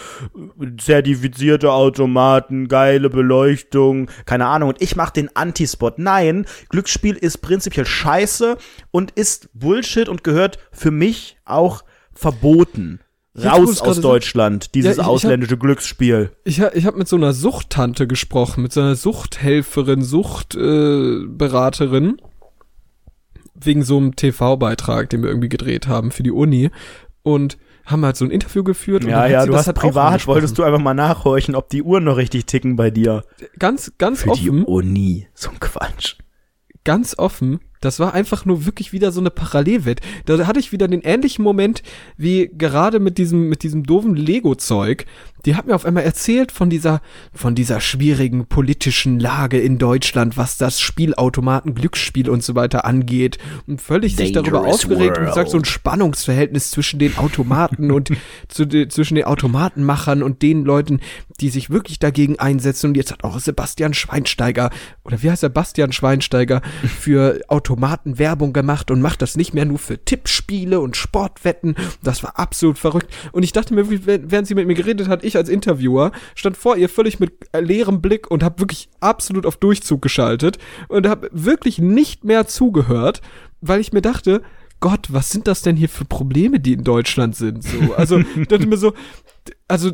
zertifizierte Automaten, geile Beleuchtung, keine Ahnung. Und ich mache den Anti-Spot. Nein, Glücksspiel ist prinzipiell scheiße und ist Bullshit und gehört für mich auch verboten. Raus aus Deutschland, dieses Ja, ich- ich hab- ausländische Glücksspiel. Ich, ich habe mit so einer Suchttante gesprochen, mit so einer Suchthelferin, Suchtberaterin, äh, wegen so einem TV-Beitrag, den wir irgendwie gedreht haben für die Uni und haben halt so ein Interview geführt. und Ja, ja, du das hast halt privat, wolltest du einfach mal nachhorchen, ob die Uhren noch richtig ticken bei dir. ganz, ganz Für die offen, Uni. So ein Quatsch. ganz offen. Das war einfach nur wirklich wieder so eine Parallelwelt. Da hatte ich wieder den ähnlichen Moment wie gerade mit diesem, mit diesem doofen Lego-Zeug. Die hat mir auf einmal erzählt von dieser, von dieser schwierigen politischen Lage in Deutschland, was das Spielautomaten, Glücksspiel und so weiter angeht. Und völlig sich darüber Dangerous aufgeregt und sagt, so ein world. Spannungsverhältnis zwischen den Automaten und <laughs> zu, zwischen den Automatenmachern und den Leuten, die sich wirklich dagegen einsetzen. Und jetzt hat auch Sebastian Schweinsteiger, oder wie heißt er, Bastian Schweinsteiger, für Automaten Werbung gemacht und macht das nicht mehr nur für Tippspiele und Sportwetten. Das war absolut verrückt. Und ich dachte mir, während sie mit mir geredet hat, ich als Interviewer stand vor ihr völlig mit äh, leerem Blick und habe wirklich absolut auf Durchzug geschaltet und habe wirklich nicht mehr zugehört, weil ich mir dachte, Gott, was sind das denn hier für Probleme, die in Deutschland sind? So, also <laughs> dachte mir so, also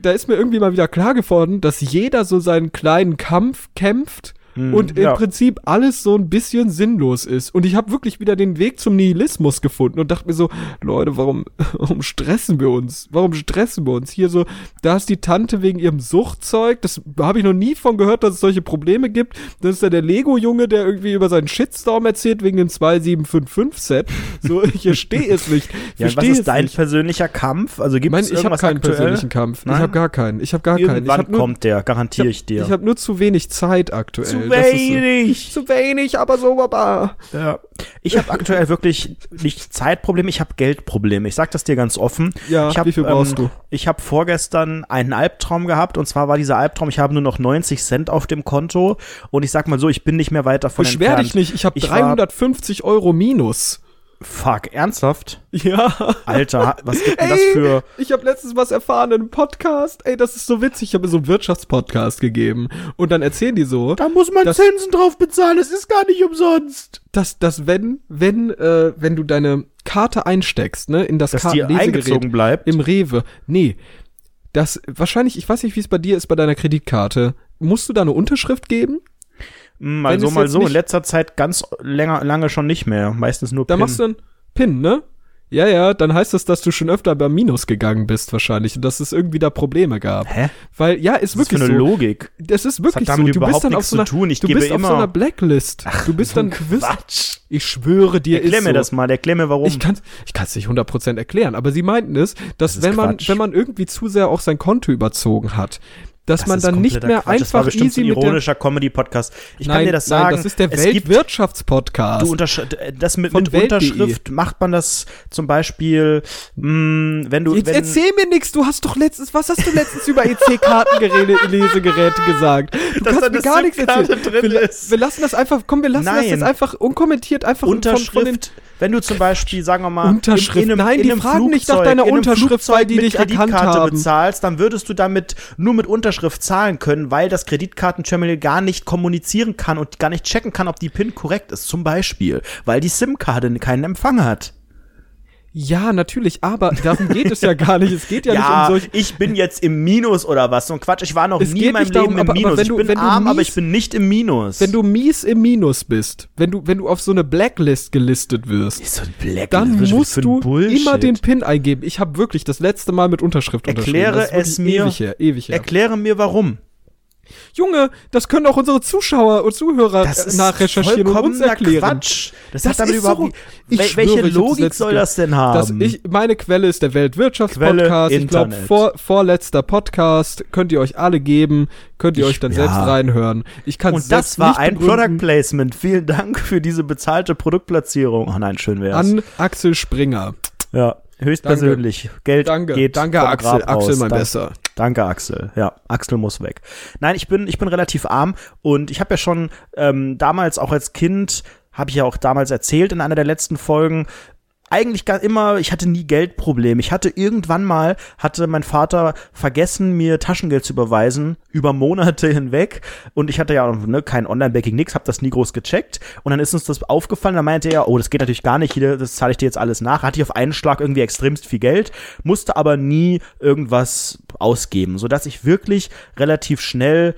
da ist mir irgendwie mal wieder klar geworden, dass jeder so seinen kleinen Kampf kämpft und im ja. Prinzip alles so ein bisschen sinnlos ist. Und ich habe wirklich wieder den Weg zum Nihilismus gefunden und dachte mir so, Leute, warum, <laughs> warum stressen wir uns? Warum stressen wir uns? Hier so, da ist die Tante wegen ihrem Suchtzeug, das habe ich noch nie von gehört, dass es solche Probleme gibt. Das ist ja der Lego-Junge, der irgendwie über seinen Shitstorm erzählt wegen dem 2755-Set. So, <laughs> ich verstehe es nicht. Ich Ja, was ist dein nicht. persönlicher Kampf? Also gibt es ich habe keinen aktuell? persönlichen Kampf. Nein? Ich habe gar keinen. Ich habe gar keinen. Ich Irgendwann habe nur, kommt der, garantiere ich, dir. ich habe nur zu wenig Zeit aktuell. Zu Das ist so- wenig. Zu wenig, aber so, Baba. Ja. Ich habe aktuell wirklich nicht Zeitprobleme, ich habe Geldprobleme. Ich sag das dir ganz offen. Ja, ich hab, wie viel brauchst du? Ich habe vorgestern einen Albtraum gehabt und zwar war dieser Albtraum, ich habe nur noch 90 Cent auf dem Konto und ich sag mal so, ich bin nicht mehr weit davon Beschwer entfernt. dich nicht, ich habe Ich war- 350 Euro minus. Fuck, ernsthaft? Ja. Alter, was gibt denn das Ey, für Ich habe letztens was erfahren in einem Podcast. Ey, das ist so witzig. Ich habe mir so einen Wirtschaftspodcast gegeben. Und dann erzählen die so, Da muss man Das- Zinsen drauf bezahlen, es ist gar nicht umsonst. dass, dass wenn, wenn, äh, wenn du deine Karte einsteckst, ne, in das Dass Kartenlesegerät bleibt. im Rewe. Nee. Das, wahrscheinlich, ich weiß nicht, wie es bei dir ist bei deiner Kreditkarte. Musst du da eine Unterschrift geben? Mal Wenn so, mal so. In letzter Zeit ganz länger, lange schon nicht mehr. Meistens nur Da PIN. machst du einen PIN, ne? Ja, ja, dann heißt das, dass du schon öfter beim Minus gegangen bist wahrscheinlich und dass es irgendwie da Probleme gab. Hä? Weil, ja, ist Was ist für wirklich eine so. Logik? Das ist wirklich hat so. damit Du bist dann auf so einer, zu tun. Ich du gebe bist auf so immer- einer Blacklist. du bist dann, Quatsch. ich schwöre dir, Erklär ist mir so. das mal, erklär mir warum. Ich kann ich kann's nicht 100% erklären, aber sie meinten es, dass Das wenn man Quatsch. wenn man irgendwie zu sehr auch sein Konto überzogen hat, dass man ist dann nicht mehr Quatsch. Das war einfach bestimmt easy ein ironischer Comedy-Podcast. Ich Nein, kann dir das sagen. Nein, das ist der Weltwirtschaftspodcast. Du untersch das mit, Von mit. Unterschrift macht man das zum Beispiel, mh, wenn du, Jetzt wenn, erzähl mir nichts. Du hast doch letztens, was hast du letztens über EC-Kartenlesegeräte gesagt? Du Dass kannst mir gar nichts erzählen. drin wir, wir lassen das einfach, komm, wir lassen das Nein. jetzt einfach unkommentiert einfach von, von Unterschrift, wenn du zum Beispiel, sagen wir mal, Unterschrift. in, in einem, Nein, in die einem fragen nicht nach Flugzeug- deiner Unterschrift, Flugzeug weil die mit dich erkannt Kreditkarte haben. bezahlst, dann würdest du damit nur mit Unterschrift zahlen können, weil das Kreditkartenterminal gar nicht kommunizieren kann und gar nicht checken kann, ob die PIN korrekt ist. Zum Beispiel, weil die SIM-Karte keinen Empfang hat. Ja, natürlich, aber darum geht es ja gar nicht. Es geht ja, nicht um solche. ich bin jetzt im Minus oder was. So ein Quatsch, ich war noch Es nie in meinem darum, Leben im aber- aber Minus. du- ich bin arm, aber mies- ich bin nicht im Minus. Wenn du mies im Minus bist, wenn du, wenn du auf so eine Blacklist gelistet wirst, so ein Black dann musst du Bullshit. immer den PIN eingeben. Ich habe wirklich das letzte Mal mit Unterschrift Erkläre unterschrieben. Ist es mir. Ewig her, ewig her. Erkläre mir warum. Junge, das können auch unsere Zuschauer und Zuhörer Das äh, nachrecherchieren und uns erklären. Quatsch. Das, Das hat damit ist überhaupt so. Wel- schwöre, welche das Logik soll das denn haben? ich, meine Quelle ist der Weltwirtschaftspodcast. Ich glaube, vor, vorletzter Podcast könnt ihr euch alle geben, könnt ihr Ich- euch dann ja. selbst reinhören. Ich kann Und das war ein Product Placement. Vielen Dank für diese bezahlte Produktplatzierung. Oh nein, schön wär's. an Axel Springer. ja, höchstpersönlich. Geld Danke, geht danke vom Axel, Grab Axel mein Dank- Besser. Danke, Axel. Ja, Axel muss weg. Nein, ich bin, ich bin relativ arm und ich habe ja schon ähm, damals auch als Kind, habe ich ja auch damals erzählt in einer der letzten Folgen, eigentlich gar immer, ich hatte nie Geldprobleme. Ich hatte irgendwann mal, hatte mein Vater vergessen, mir Taschengeld zu überweisen, über Monate <laughs> hinweg. Und ich hatte ja ne, kein Online-Banking, nix, hab das nie groß gecheckt. Und dann ist uns das aufgefallen, da meinte er, oh, das geht natürlich gar nicht, hier, das zahle ich dir jetzt alles nach. Hatte ich auf einen Schlag irgendwie extremst viel Geld, musste aber nie irgendwas ausgeben, sodass ich wirklich relativ schnell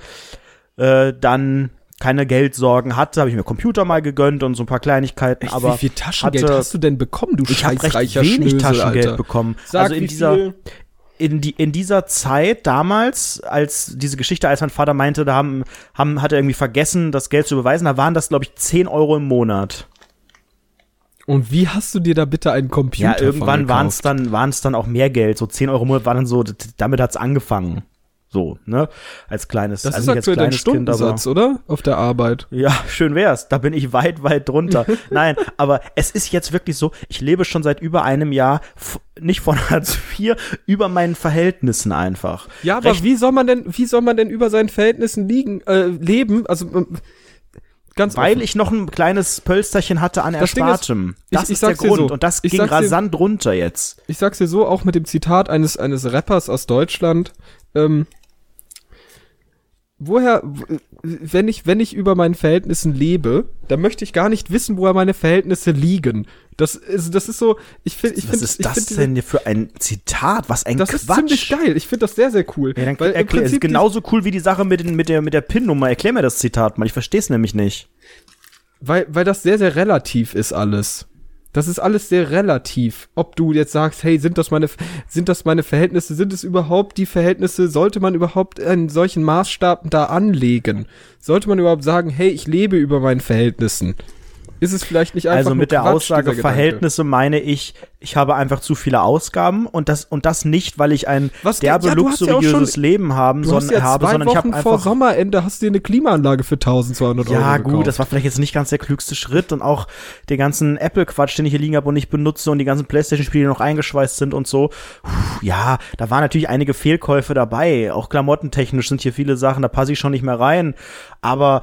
äh, dann keine Geldsorgen hatte, habe ich mir Computer mal gegönnt und so ein paar Kleinigkeiten, aber wie viel Taschengeld hatte, hast du denn bekommen, du ich habe recht wenig Schnösel, Taschengeld Alter? bekommen. Sag, also in dieser viel? in, die, in dieser Zeit damals, als diese Geschichte, als mein Vater meinte, da haben, haben, hat er irgendwie vergessen, das Geld zu überweisen, da waren das, glaube ich, 10 Euro im Monat. Und wie hast du dir da bitte einen Computer Ja, irgendwann waren es dann, es dann auch mehr Geld. So 10 Euro im Monat waren dann so, damit hat's angefangen. So, ne? Als kleines, Das also ist aktuell dein Kind. Stundensatz, oder? Auf der Arbeit. Ja, schön wär's. Da bin ich weit, weit drunter. <laughs> Nein, aber es ist jetzt wirklich so, ich lebe schon seit über einem Jahr nicht von <laughs> Hartz IV, über meinen Verhältnissen einfach. Ja, aber Recht- wie soll man denn, wie soll man denn über seinen Verhältnissen liegen, äh, leben? Also ähm, ganz Weil offen. ich noch ein kleines Pölsterchen hatte an Das Ding ist, Erspartem. ich- Das ich ist der Grund. so. Und das Ich ging sag's dir- rasant runter jetzt. ich sag's dir so, auch mit dem Zitat eines, eines Rappers aus Deutschland, ähm, woher, wenn ich, wenn ich über meinen Verhältnissen lebe, dann möchte ich gar nicht wissen, woher meine Verhältnisse liegen. Das ist, das ist so, ich finde, ich Was finde, ist das find denn hier für ein Zitat? Was ein Das Quatsch. ist ziemlich geil. Ich finde das sehr, sehr cool. Ja, dann Weil erklär, es ist genauso cool wie die Sache mit, den, mit der, mit der PIN-Nummer. Erklär mir das Zitat mal. Ich verstehe es nämlich nicht. Weil, weil das sehr, sehr relativ ist alles. Das ist alles sehr relativ. Ob du jetzt sagst, hey, sind das meine, sind das meine Verhältnisse? Sind es überhaupt die Verhältnisse? Sollte man überhaupt einen solchen Maßstab da anlegen? Sollte man überhaupt sagen, hey, ich lebe über meinen Verhältnissen? Ist es vielleicht nicht einfach Also mit der Quatsch, Aussage? Verhältnisse meine ich, ich habe einfach zu viele Ausgaben und das und das nicht, weil ich ein Was- derbe ja, hast ja luxuriöses schon- Leben haben, sondern ja habe, sondern ich Wochen habe vor einfach Sommerende hast du dir eine Klimaanlage für 1200 Euro ja gekauft. gut, das war vielleicht jetzt nicht ganz der klügste Schritt und auch den ganzen Apple-Quatsch, den ich hier liegen habe und nicht benutze und die ganzen PlayStation-Spiele, die noch eingeschweißt sind und so. Puh, ja, da waren natürlich einige Fehlkäufe dabei. Auch klamottentechnisch sind hier viele Sachen, da passe ich schon nicht mehr rein. Aber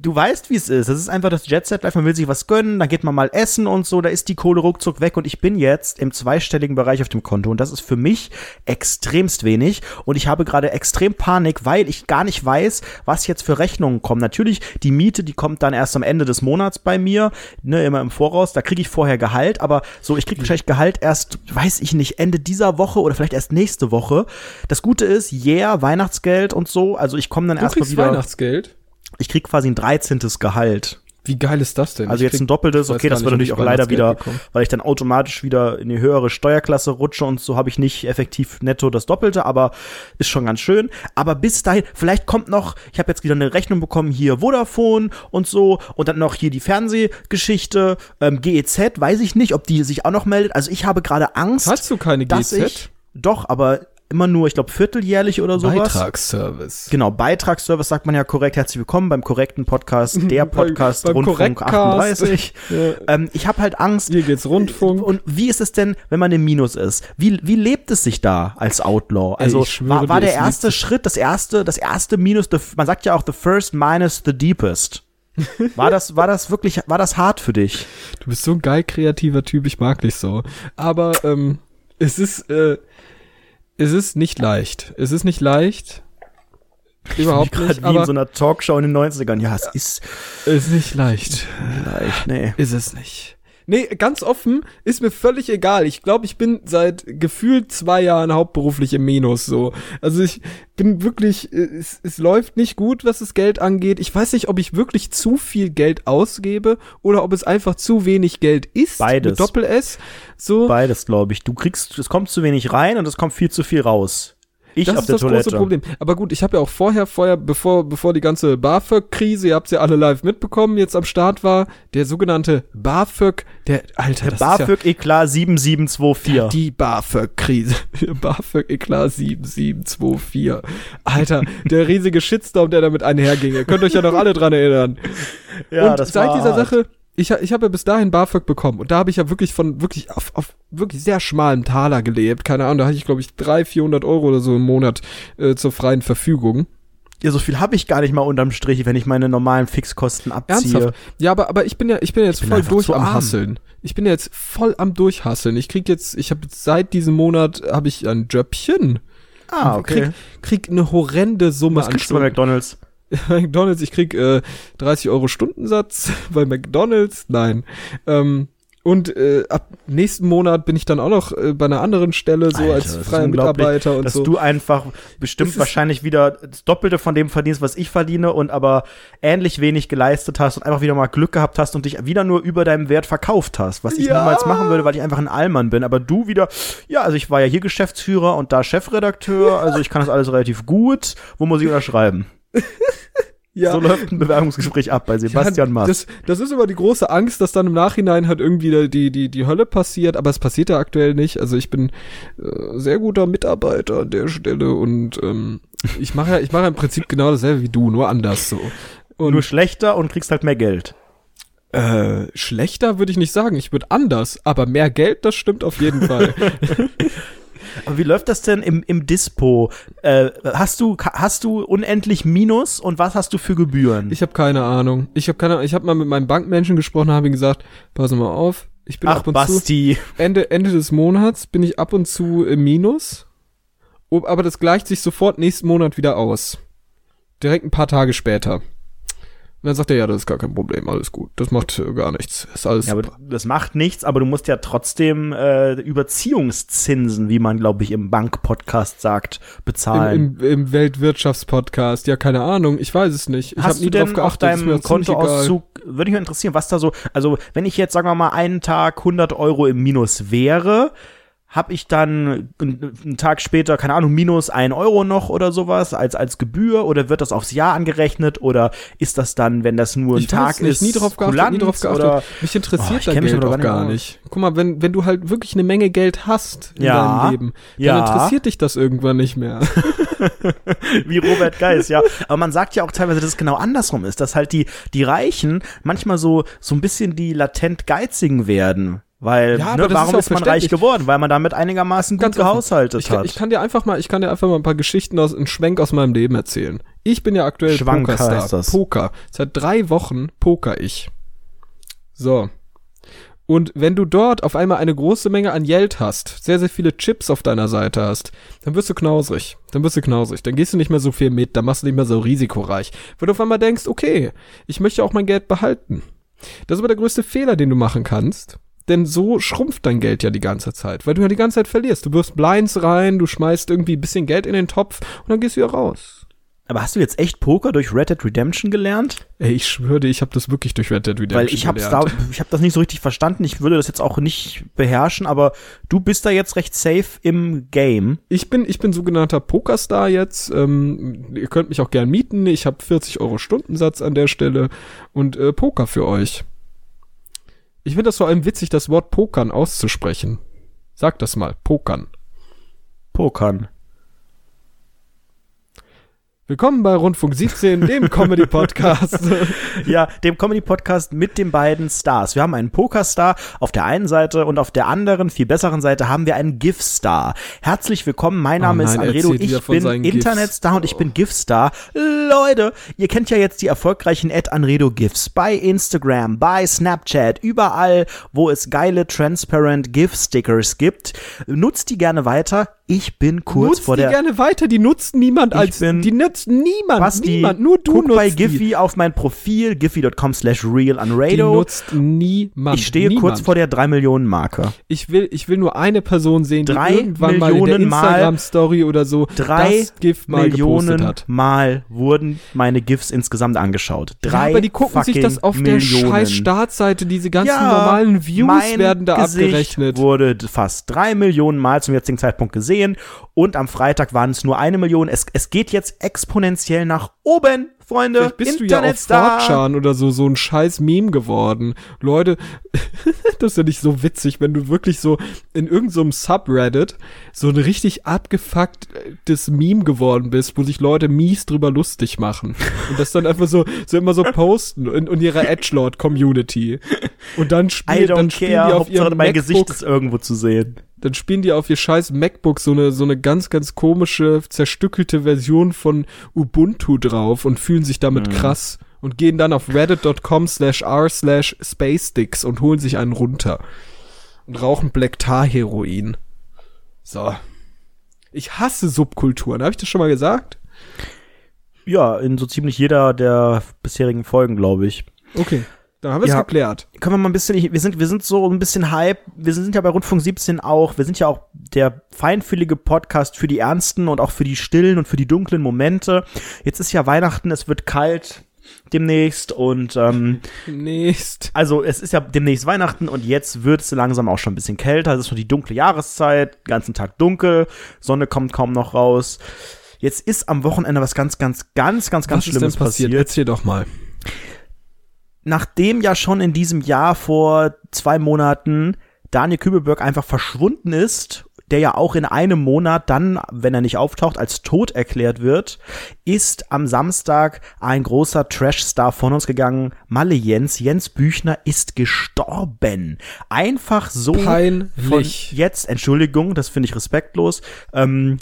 du weißt, wie es ist. Das ist einfach das Jet-Set-Life, man will sich was gönnen, dann geht man mal essen und so, da ist die Kohle ruckzuck weg und ich bin jetzt im zweistelligen Bereich auf dem Konto und das ist für mich extremst wenig und ich habe gerade extrem Panik, weil ich gar nicht weiß, was jetzt für Rechnungen kommen. Natürlich, die Miete, die kommt dann erst am Ende des Monats bei mir, ne, immer im Voraus, da kriege ich vorher Gehalt, aber so, ich kriege wahrscheinlich Gehalt erst, weiß ich nicht, Ende dieser Woche oder vielleicht erst nächste Woche. Das Gute ist, yeah, Weihnachtsgeld und so, also ich komme dann du erstmal kriegst wieder, Weihnachtsgeld. Ich krieg quasi ein 13. Gehalt. Wie geil ist das denn? Also Ich jetzt ein doppeltes, okay, das wird natürlich ich auch leider wieder, bekomme. weil ich dann automatisch wieder in die höhere Steuerklasse rutsche und so habe ich nicht effektiv netto das Doppelte, aber ist schon ganz schön. Aber bis dahin, vielleicht kommt noch, ich habe jetzt wieder eine Rechnung bekommen, hier Vodafone und so und dann noch hier die Fernsehgeschichte, ähm, GEZ, weiß ich nicht, ob die sich auch noch meldet. Also ich habe gerade Angst, Hast du keine GZ? ich, doch, aber immer nur, ich glaube, vierteljährlich oder sowas. Beitragsservice. Genau, Beitragsservice sagt man ja korrekt. Herzlich willkommen beim korrekten Podcast, <laughs> der Podcast beim Rundfunk Korrektcast. 38. <laughs> Ja. ähm, ich habe halt Angst. Hier geht's Rundfunk. Und wie ist es denn, wenn man im Minus ist? Wie, wie lebt es sich da als Outlaw? Also ich schwöre war, war der erste Schritt, das erste, das erste Minus, the, man sagt ja auch the first minus the deepest. <laughs> War das, war das wirklich, war das hart für dich? Du bist so ein geil kreativer Typ, ich mag dich so. Aber ähm, es ist, äh, es ist nicht leicht. Es ist nicht leicht. Überhaupt Gerade nicht, wie in aber so einer Talkshow in den 90ern. Ja, es ist es ist nicht leicht. leicht, nee. Ist es nicht. Nee, ganz offen, ist mir völlig egal. Ich glaube, ich bin seit gefühlt zwei Jahren hauptberuflich im Minus so. Also ich bin wirklich, äh, es, es läuft nicht gut, was das Geld angeht. Ich weiß nicht, ob ich wirklich zu viel Geld ausgebe oder ob es einfach zu wenig Geld ist. Beides. Mit Doppel S. So. Beides, glaube ich. Du kriegst, es kommt zu wenig rein und es kommt viel zu viel raus. Ich das auf ist der das Toilette. große Problem. Aber gut, ich habe ja auch vorher, vorher, bevor, bevor die ganze BAföG-Krise, ihr habt's ja alle live mitbekommen, jetzt am Start war, der sogenannte BAföG, der, Alter, Der das ist ja, BAföG Eklat 7724. Die BAföG-Krise. BAföG-Eklat 7724. Alter, der riesige Shitstorm, der damit einherging. Ihr könnt euch ja noch alle dran erinnern. Ja, und das seit war dieser hart. Sache, ich, ich habe ja bis dahin BAföG bekommen. Und da habe ich ja wirklich von, wirklich auf, auf wirklich sehr schmalem Taler gelebt. Keine Ahnung, da hatte ich, glaube ich, 300, 400 Euro oder so im Monat äh, zur freien Verfügung. Ja, so viel habe ich gar nicht mal unterm Strich, wenn ich meine normalen Fixkosten abziehe. Ernsthaft? Ja, aber, aber ich bin ja, ich bin ja jetzt bin voll einfach durch am. Hasseln. Ich bin ja jetzt voll am Durchhasseln. Ich krieg jetzt, ich habe seit diesem Monat habe ich ein Jobchen. Ah, okay. Krieg, krieg eine horrende Summe Was kriegst du bei McDonalds? <laughs> McDonalds, ich krieg äh, 30 Euro Stundensatz <laughs> bei McDonalds, nein. Ähm, und äh, ab nächsten Monat bin ich dann auch noch äh, bei einer anderen Stelle so Alter, als freier Mitarbeiter und dass so. du einfach bestimmt wahrscheinlich wieder das Doppelte von dem verdienst, was ich verdiene und aber ähnlich wenig geleistet hast und einfach wieder mal Glück gehabt hast und dich wieder nur über deinem Wert verkauft hast, was ich Ja. niemals machen würde, weil ich einfach ein Allmann bin. Aber du wieder, ja, also ich war ja hier Geschäftsführer und da Chefredakteur, also ich kann das alles relativ gut. Wo muss ich unterschreiben? Ja. So läuft ein Bewerbungsgespräch ab bei Sebastian ja, Maas. das, das ist immer die große Angst, dass dann im Nachhinein halt irgendwie die, die, die Hölle passiert, aber es passiert ja aktuell nicht. Also ich bin äh, sehr guter Mitarbeiter an der Stelle und ähm, ich mache ja, ich mache ja im Prinzip genau dasselbe wie du, nur anders so. Und Nur schlechter und kriegst halt mehr Geld. äh, schlechter würde ich nicht sagen, ich würde anders, aber mehr Geld, das stimmt auf jeden Fall. <laughs> Aber wie läuft das denn im, im Dispo? Äh, hast du hast du unendlich Minus und was hast du für Gebühren? ich habe keine Ahnung. Ich habe keine Ahnung. Ich habe mal mit meinem Bankmenschen gesprochen, habe ihm gesagt, pass mal auf, ich bin Ach, ab und zu Basti. Ende, Ende des Monats bin ich ab und zu im Minus. Aber das gleicht sich sofort nächsten Monat wieder aus. Direkt ein paar Tage später. Und dann sagt er, ja, das ist gar kein Problem, alles gut. Das macht äh, gar nichts. Ist alles Ja, aber das macht nichts, aber du musst ja trotzdem äh, Überziehungszinsen, wie man, glaube ich, im Bank-Podcast sagt, bezahlen. Im, im, Im Weltwirtschaftspodcast, ja, keine Ahnung, ich weiß es nicht. Ich Hast hab nie du drauf denn auf geachtet, mir deinem. Kontoauszug, würde mich mal interessieren, was da so, also wenn ich jetzt, sagen wir mal, einen Tag 100 Euro im Minus wäre, habe ich dann einen Tag später, keine Ahnung, minus ein Euro noch oder sowas als, als Gebühr oder wird das aufs Jahr angerechnet oder ist das dann, wenn das nur ein Ich Tag nicht, ist, nie drauf geachtet, nie Kulanz drauf geachtet. oder mich Oh, interessiert ich dein Geld auch gar nicht. Guck mal, wenn, wenn du halt wirklich eine Menge Geld hast in Ja, deinem Leben, dann ja. interessiert dich das irgendwann nicht mehr. <laughs> <laughs> wie Robert Geis, ja. Aber man sagt ja auch teilweise, dass es genau andersrum ist, dass halt die, die Reichen manchmal so, so ein bisschen die latent Geizigen werden. Weil, Ja, ne, ist warum auch ist, man reich geworden? Weil man damit einigermaßen gut Ganz gehaushaltet Ich kann, hat. ich kann dir einfach mal, ich kann dir einfach mal ein paar Geschichten aus, einen Schwenk aus meinem Leben erzählen. Ich bin ja aktuell Schwank Pokerstar. heißt das. Poker. Seit drei Wochen poker ich. So. Und wenn du dort auf einmal eine große Menge an Geld hast, sehr, sehr viele Chips auf deiner Seite hast, dann wirst du knausrig. Dann wirst du knausrig. Dann gehst du nicht mehr so viel mit, dann machst du nicht mehr so risikoreich. Weil du auf einmal denkst, okay, ich möchte auch mein Geld behalten. Das ist aber der größte Fehler, den du machen kannst. Denn so schrumpft dein Geld ja die ganze Zeit, weil du ja die ganze Zeit verlierst. Du wirfst Blinds rein, du schmeißt irgendwie ein bisschen Geld in den Topf und dann gehst du wieder raus. Aber hast du jetzt echt Poker durch Red Dead Redemption gelernt? Ey, ich schwöre dir, ich habe das wirklich durch Red Dead Redemption Weil ich hab's da, gelernt. ich hab das nicht so richtig verstanden. Ich würde das jetzt auch nicht beherrschen, aber du bist da jetzt recht safe im Game. Ich bin, ich bin sogenannter Pokerstar jetzt. Ähm, ihr könnt mich auch gern mieten. Ich habe 40 Euro Stundensatz an der Stelle und äh, Poker für euch. Ich finde das vor allem witzig, das Wort Pokern auszusprechen. Sag das mal, Pokern. Pokern. Willkommen bei Rundfunk 17, dem <laughs> Comedy-Podcast. ja, dem Comedy-Podcast mit den beiden Stars. Wir haben einen Poker-Star auf der einen Seite und auf der anderen, viel besseren Seite, haben wir einen GIF-Star. Herzlich willkommen, mein Name oh ist Anredo, ich bin Internet-Star und ich bin GIF-Star. Leute, ihr kennt ja jetzt die erfolgreichen Ed Anredo GIFs bei Instagram, bei Snapchat, überall, wo es geile Transparent GIF-Stickers gibt. Nutzt die gerne weiter. Ich bin kurz nutzt vor der. die gerne weiter, die nutzt niemand als. bin, die nutzt niemand. Basti, niemand, nur du guck nutzt bei die. Giphy auf mein Profil, giphy.com slash Die realunrado. nutzt niemand. Ich stehe niemand. kurz vor der 3 Millionen Marke. Ich will, ich will nur eine Person sehen, die Drei irgendwann mal in der Millionen Mal- Instagram-Story oder so Drei das GIF mal Millionen hat. Mal wurden meine GIFs insgesamt angeschaut. Drei ja, aber die gucken sich das auf der Millionen. scheiß Startseite, diese ganzen Ja, normalen Views werden da Gesicht abgerechnet. wurde fast drei Millionen Mal zum jetzigen Zeitpunkt gesehen und am Freitag waren es nur eine Million. Es, es geht jetzt exponentiell nach oben, Freunde. Vielleicht bist du ja auf. 4chan oder so so ein scheiß Meme geworden. Leute, <laughs> das ist ja nicht so witzig, wenn du wirklich so in irgendeinem Subreddit so ein richtig abgefucktes Meme geworden bist, wo sich Leute mies drüber lustig machen. Und das dann einfach so, so immer so posten in, in ihrer Edgelord-Community. Und dann spielen, dann spielen care. die auf Hauptsache ihrem mein Gesicht MacBook ist irgendwo zu sehen. Dann spielen die auf ihr scheiß MacBook so eine, so eine ganz, ganz komische, zerstückelte Version von Ubuntu drauf und fühlen sich damit krass und gehen dann auf reddit.com slash r slash spacesticks und holen sich einen runter und rauchen Black Tar Heroin. So. Ich hasse Subkulturen. Habe ich das schon mal gesagt? Ja, in so ziemlich jeder der bisherigen Folgen, glaube ich. Okay. Dann haben wir es Ja. geklärt. Können wir mal ein bisschen, ich- wir sind, wir sind so ein bisschen Hype. Wir sind ja bei Rundfunk 17 auch. Wir sind ja auch der feinfühlige Podcast für die ernsten und auch für die stillen und für die dunklen Momente. Jetzt ist ja Weihnachten, es wird kalt demnächst und ähm, Nächst. also es ist ja demnächst Weihnachten und jetzt wird es langsam auch schon ein bisschen kälter. Es ist schon die dunkle Jahreszeit, ganzen Tag dunkel, Sonne kommt kaum noch raus. Jetzt ist am Wochenende was ganz, ganz, ganz, ganz, ganz Was Schlimmes passiert? passiert. Erzähl doch mal. Nachdem ja schon in diesem Jahr vor zwei Monaten Daniel Kübelberg einfach verschwunden ist, der ja auch in einem Monat dann, wenn er nicht auftaucht, als tot erklärt wird, ist am Samstag ein großer Trash-Star von uns gegangen. Malle Jens, Jens Büchner ist gestorben. Einfach so Peinlich. von jetzt, Entschuldigung, das finde ich respektlos. Ähm,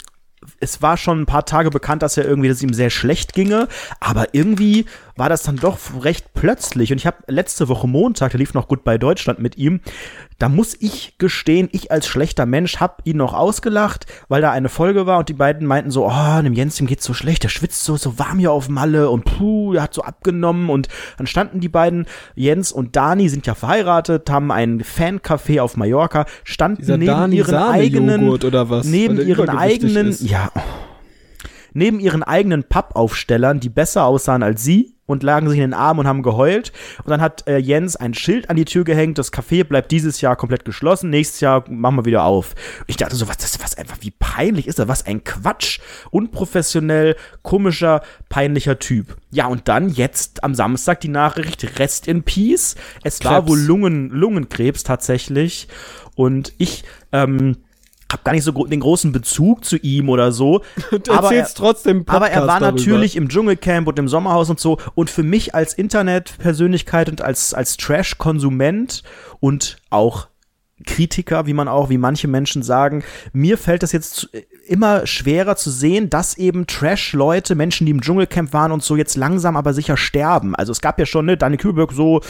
es war schon ein paar Tage bekannt, dass er irgendwie, dass es ihm sehr schlecht ginge, aber irgendwie war das dann doch recht plötzlich. Und ich habe letzte Woche Montag, da lief noch gut bei Deutschland mit ihm, da muss ich gestehen, ich als schlechter Mensch habe ihn noch ausgelacht, weil da eine Folge war und die beiden meinten so, oh, dem Jens, dem geht's so schlecht, der schwitzt so, so warm hier auf Malle und puh, der hat so abgenommen und dann standen die beiden, Jens und Dani sind ja verheiratet, haben ein Fancafé auf Mallorca, standen Dieser neben Dani ihren eigenen oder was? neben der ihren eigenen, ja, neben ihren eigenen Pappaufstellern, die besser aussahen als sie und lagen sich in den Armen und haben geheult. Und dann hat äh, Jens ein Schild an die Tür gehängt, das Café bleibt dieses Jahr komplett geschlossen, nächstes Jahr machen wir wieder auf. Ich dachte so, was das was einfach wie peinlich ist das, was ein Quatsch, unprofessionell, komischer, peinlicher Typ. Ja, und dann jetzt am Samstag die Nachricht Rest in Peace. Es war Krebs. wohl Lungen Lungenkrebs tatsächlich und ich ähm hab gar nicht so den großen Bezug zu ihm oder so. <laughs> Du aber er, trotzdem im aber er Podcast war darüber. natürlich im Dschungelcamp und im Sommerhaus und so. Und für mich als Internetpersönlichkeit und als, als Trash-Konsument und auch Kritiker, wie man auch, wie manche Menschen sagen, mir fällt das jetzt zu- immer schwerer zu sehen, dass eben Trash-Leute, Menschen, die im Dschungelcamp waren und so jetzt langsam aber sicher sterben. Also es gab ja schon, ne, Dani Kühlberg so,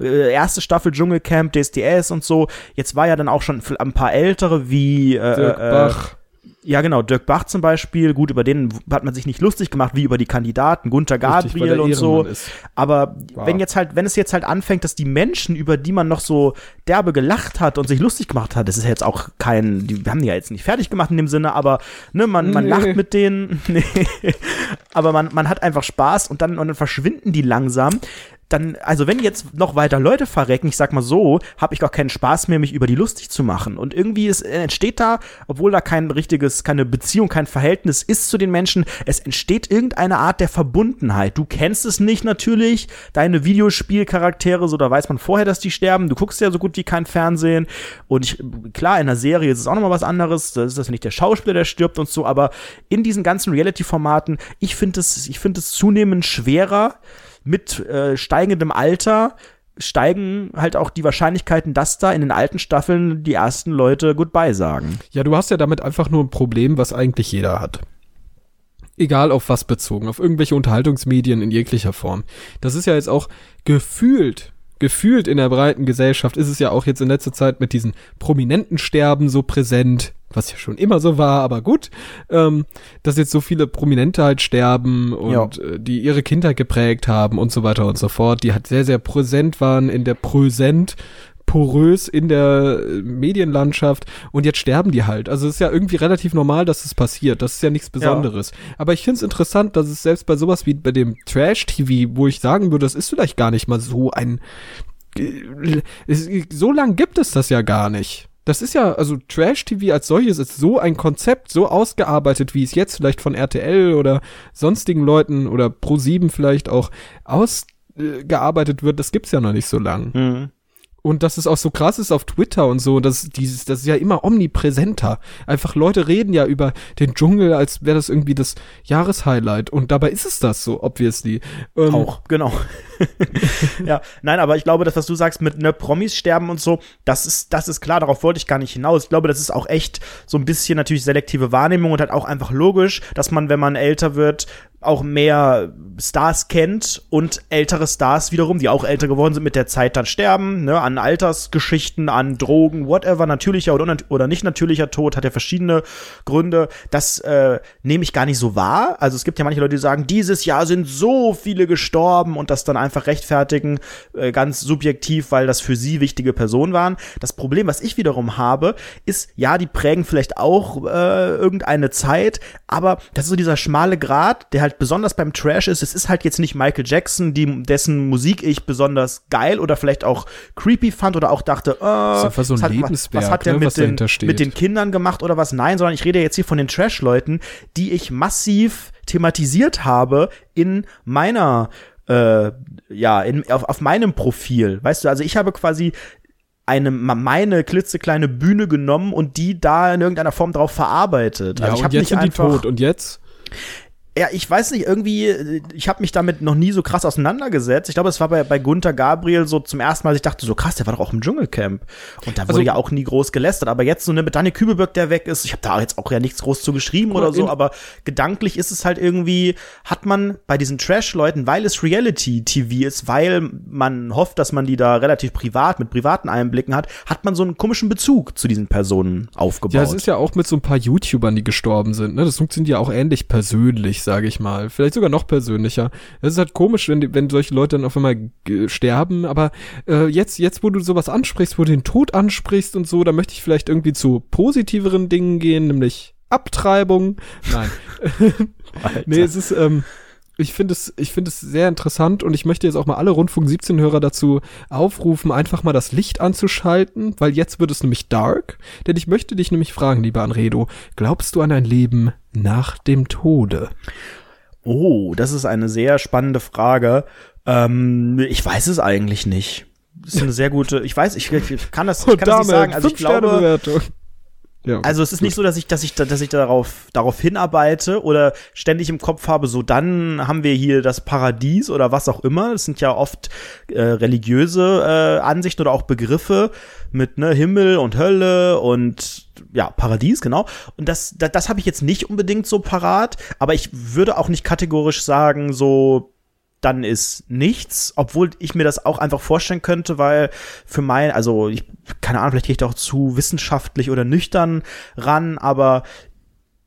äh, erste Staffel Dschungelcamp, DSDS und so. Jetzt war ja dann auch schon ein paar ältere wie äh, Dirk äh, Bach. Ja, genau, Dirk Bach zum Beispiel, gut, über den hat man sich nicht lustig gemacht, wie über die Kandidaten, Gunther Richtig, weil Gabriel der und so. Ist. Aber War. wenn jetzt halt, wenn es jetzt halt anfängt, dass die Menschen, über die man noch so derbe gelacht hat und sich lustig gemacht hat, das ist jetzt auch kein, die haben die ja jetzt nicht fertig gemacht in dem Sinne, aber ne, man, man Nee. lacht mit denen, <laughs> nee, aber man, man hat einfach Spaß und dann, und dann verschwinden die langsam. Dann, also wenn jetzt noch weiter Leute verrecken, ich sag mal so, habe ich auch keinen Spaß mehr, mich über die lustig zu machen. Und irgendwie ist, entsteht da, obwohl da kein richtiges, keine Beziehung, kein Verhältnis ist zu den Menschen, es entsteht irgendeine Art der Verbundenheit. Du kennst es nicht natürlich, deine Videospielcharaktere, so da weiß man vorher, dass die sterben. Du guckst ja so gut wie kein Fernsehen. Und ich, klar, in einer Serie ist es auch nochmal was anderes. Das ist das nicht der Schauspieler, der stirbt und so, aber in diesen ganzen Reality-Formaten, ich finde es, ich finde es zunehmend schwerer mit äh, steigendem Alter steigen halt auch die Wahrscheinlichkeiten, dass da in den alten Staffeln die ersten Leute Goodbye sagen. Ja, du hast ja damit einfach nur ein Problem, was eigentlich jeder hat. Egal auf was bezogen, auf irgendwelche Unterhaltungsmedien in jeglicher Form. Das ist ja jetzt auch gefühlt, gefühlt in der breiten Gesellschaft ist es ja auch jetzt in letzter Zeit mit diesen prominenten Sterben so präsent, was ja schon immer so war, aber gut, ähm, dass jetzt so viele Prominente halt sterben und Ja. äh, die ihre Kindheit geprägt haben und so weiter und so fort, die halt sehr, sehr präsent waren in der Präsent, porös in der äh, Medienlandschaft und jetzt sterben die halt. Also es ist ja irgendwie relativ normal, dass es passiert. Das ist ja nichts Besonderes. Aber ich finde es interessant, dass es selbst bei sowas wie bei dem Trash-TV, wo ich sagen würde, das ist vielleicht gar nicht mal so ein äh, so lang gibt es das ja gar nicht. Das ist ja, also Trash-TV als solches ist so ein Konzept, so ausgearbeitet, wie es jetzt vielleicht von RTL oder sonstigen Leuten oder Pro7 vielleicht auch ausgearbeitet wird, das gibt's ja noch nicht so lang. Mhm. Und dass es auch so krass ist auf Twitter und so, dass dieses, das ist ja immer omnipräsenter. Einfach Leute reden ja über den Dschungel, als wäre das irgendwie das Jahreshighlight. Und dabei ist es das so, obviously. Ähm, Auch, genau. <laughs> ja, nein, aber ich glaube, das, was du sagst mit ne Promis sterben und so, das ist, das ist klar, darauf wollte ich gar nicht hinaus. Ich glaube, das ist auch echt so ein bisschen natürlich selektive Wahrnehmung und halt auch einfach logisch, dass man, wenn man älter wird, auch mehr Stars kennt und ältere Stars wiederum, die auch älter geworden sind, mit der Zeit dann sterben, ne, an Altersgeschichten, an Drogen, whatever, natürlicher oder, oder nicht natürlicher Tod, hat ja verschiedene Gründe. Das äh, nehme ich gar nicht so wahr. Also es gibt ja manche Leute, die sagen, dieses Jahr sind so viele gestorben und das dann einfach rechtfertigen, äh, ganz subjektiv, weil das für sie wichtige Personen waren. Das Problem, was ich wiederum habe, ist, ja, die prägen vielleicht auch äh, irgendeine Zeit, aber das ist so dieser schmale Grat, der halt besonders beim Trash ist. Es ist halt jetzt nicht Michael Jackson, die, dessen Musik ich besonders geil oder vielleicht auch creepy fand oder auch dachte, äh, so was hat, was, hat der ne, mit, den, mit den Kindern gemacht oder was? Nein, sondern ich rede jetzt hier von den Trash-Leuten, die ich massiv thematisiert habe in meiner äh, ja, in, auf, auf meinem Profil. Weißt du, also ich habe quasi eine, meine klitzekleine Bühne genommen und die da in irgendeiner Form drauf verarbeitet. ja, also ich habe nicht sind die einfach, tot. Und jetzt? Ja, ich weiß nicht, irgendwie, äh, ich habe mich damit noch nie so krass auseinandergesetzt. Ich glaube, es war bei, bei Gunther Gabriel so zum ersten Mal, ich dachte, so krass, der war doch auch im Dschungelcamp. Und da wurde Also- ja auch nie groß gelästert. Aber jetzt so ne, mit Daniel Kübelberg, der weg ist, ich habe da jetzt auch ja nichts groß zu geschrieben oder so, aber gedanklich ist es halt irgendwie, hat man bei diesen Trash-Leuten, weil es Reality-TV ist, weil man hofft, dass man die da relativ privat, mit privaten Einblicken hat, hat man so einen komischen Bezug zu diesen Personen aufgebaut. Ja, es ist ja auch mit so ein paar YouTubern, die gestorben sind. Ne? Das funktioniert ja auch ähnlich persönlich, sage ich mal. Vielleicht sogar noch persönlicher. Es ist halt komisch, wenn, wenn solche Leute dann auf einmal sterben. Aber äh, jetzt, jetzt, wo du sowas ansprichst, wo du den Tod ansprichst und so, da möchte ich vielleicht irgendwie zu positiveren Dingen gehen, nämlich Abtreibung. Nein. <laughs> nee, es ist, ähm, ich finde es, ich finde es sehr interessant und ich möchte jetzt auch mal alle Rundfunk 17 Hörer dazu aufrufen, einfach mal das Licht anzuschalten, weil jetzt wird es nämlich dark. Denn ich möchte dich nämlich fragen, lieber Anredo, glaubst du an ein Leben nach dem Tode? Oh, das ist eine sehr spannende Frage. Ähm, ich weiß es eigentlich nicht. Das ist eine sehr gute. Ich weiß, ich, ich kann das, ich kann das nicht sagen. Also ich glaube. Ja, also es ist nicht so, dass ich, dass ich, dass ich darauf, darauf hinarbeite oder ständig im Kopf habe, so dann haben wir hier das Paradies oder was auch immer. Das sind ja oft äh, religiöse äh, Ansichten oder auch Begriffe mit ne, Himmel und Hölle und ja, Paradies, genau. Und das, das, das habe ich jetzt nicht unbedingt so parat, aber ich würde auch nicht kategorisch sagen, so dann ist nichts, obwohl ich mir das auch einfach vorstellen könnte, weil für mein, also ich, keine Ahnung, vielleicht gehe ich da auch zu wissenschaftlich oder nüchtern ran, aber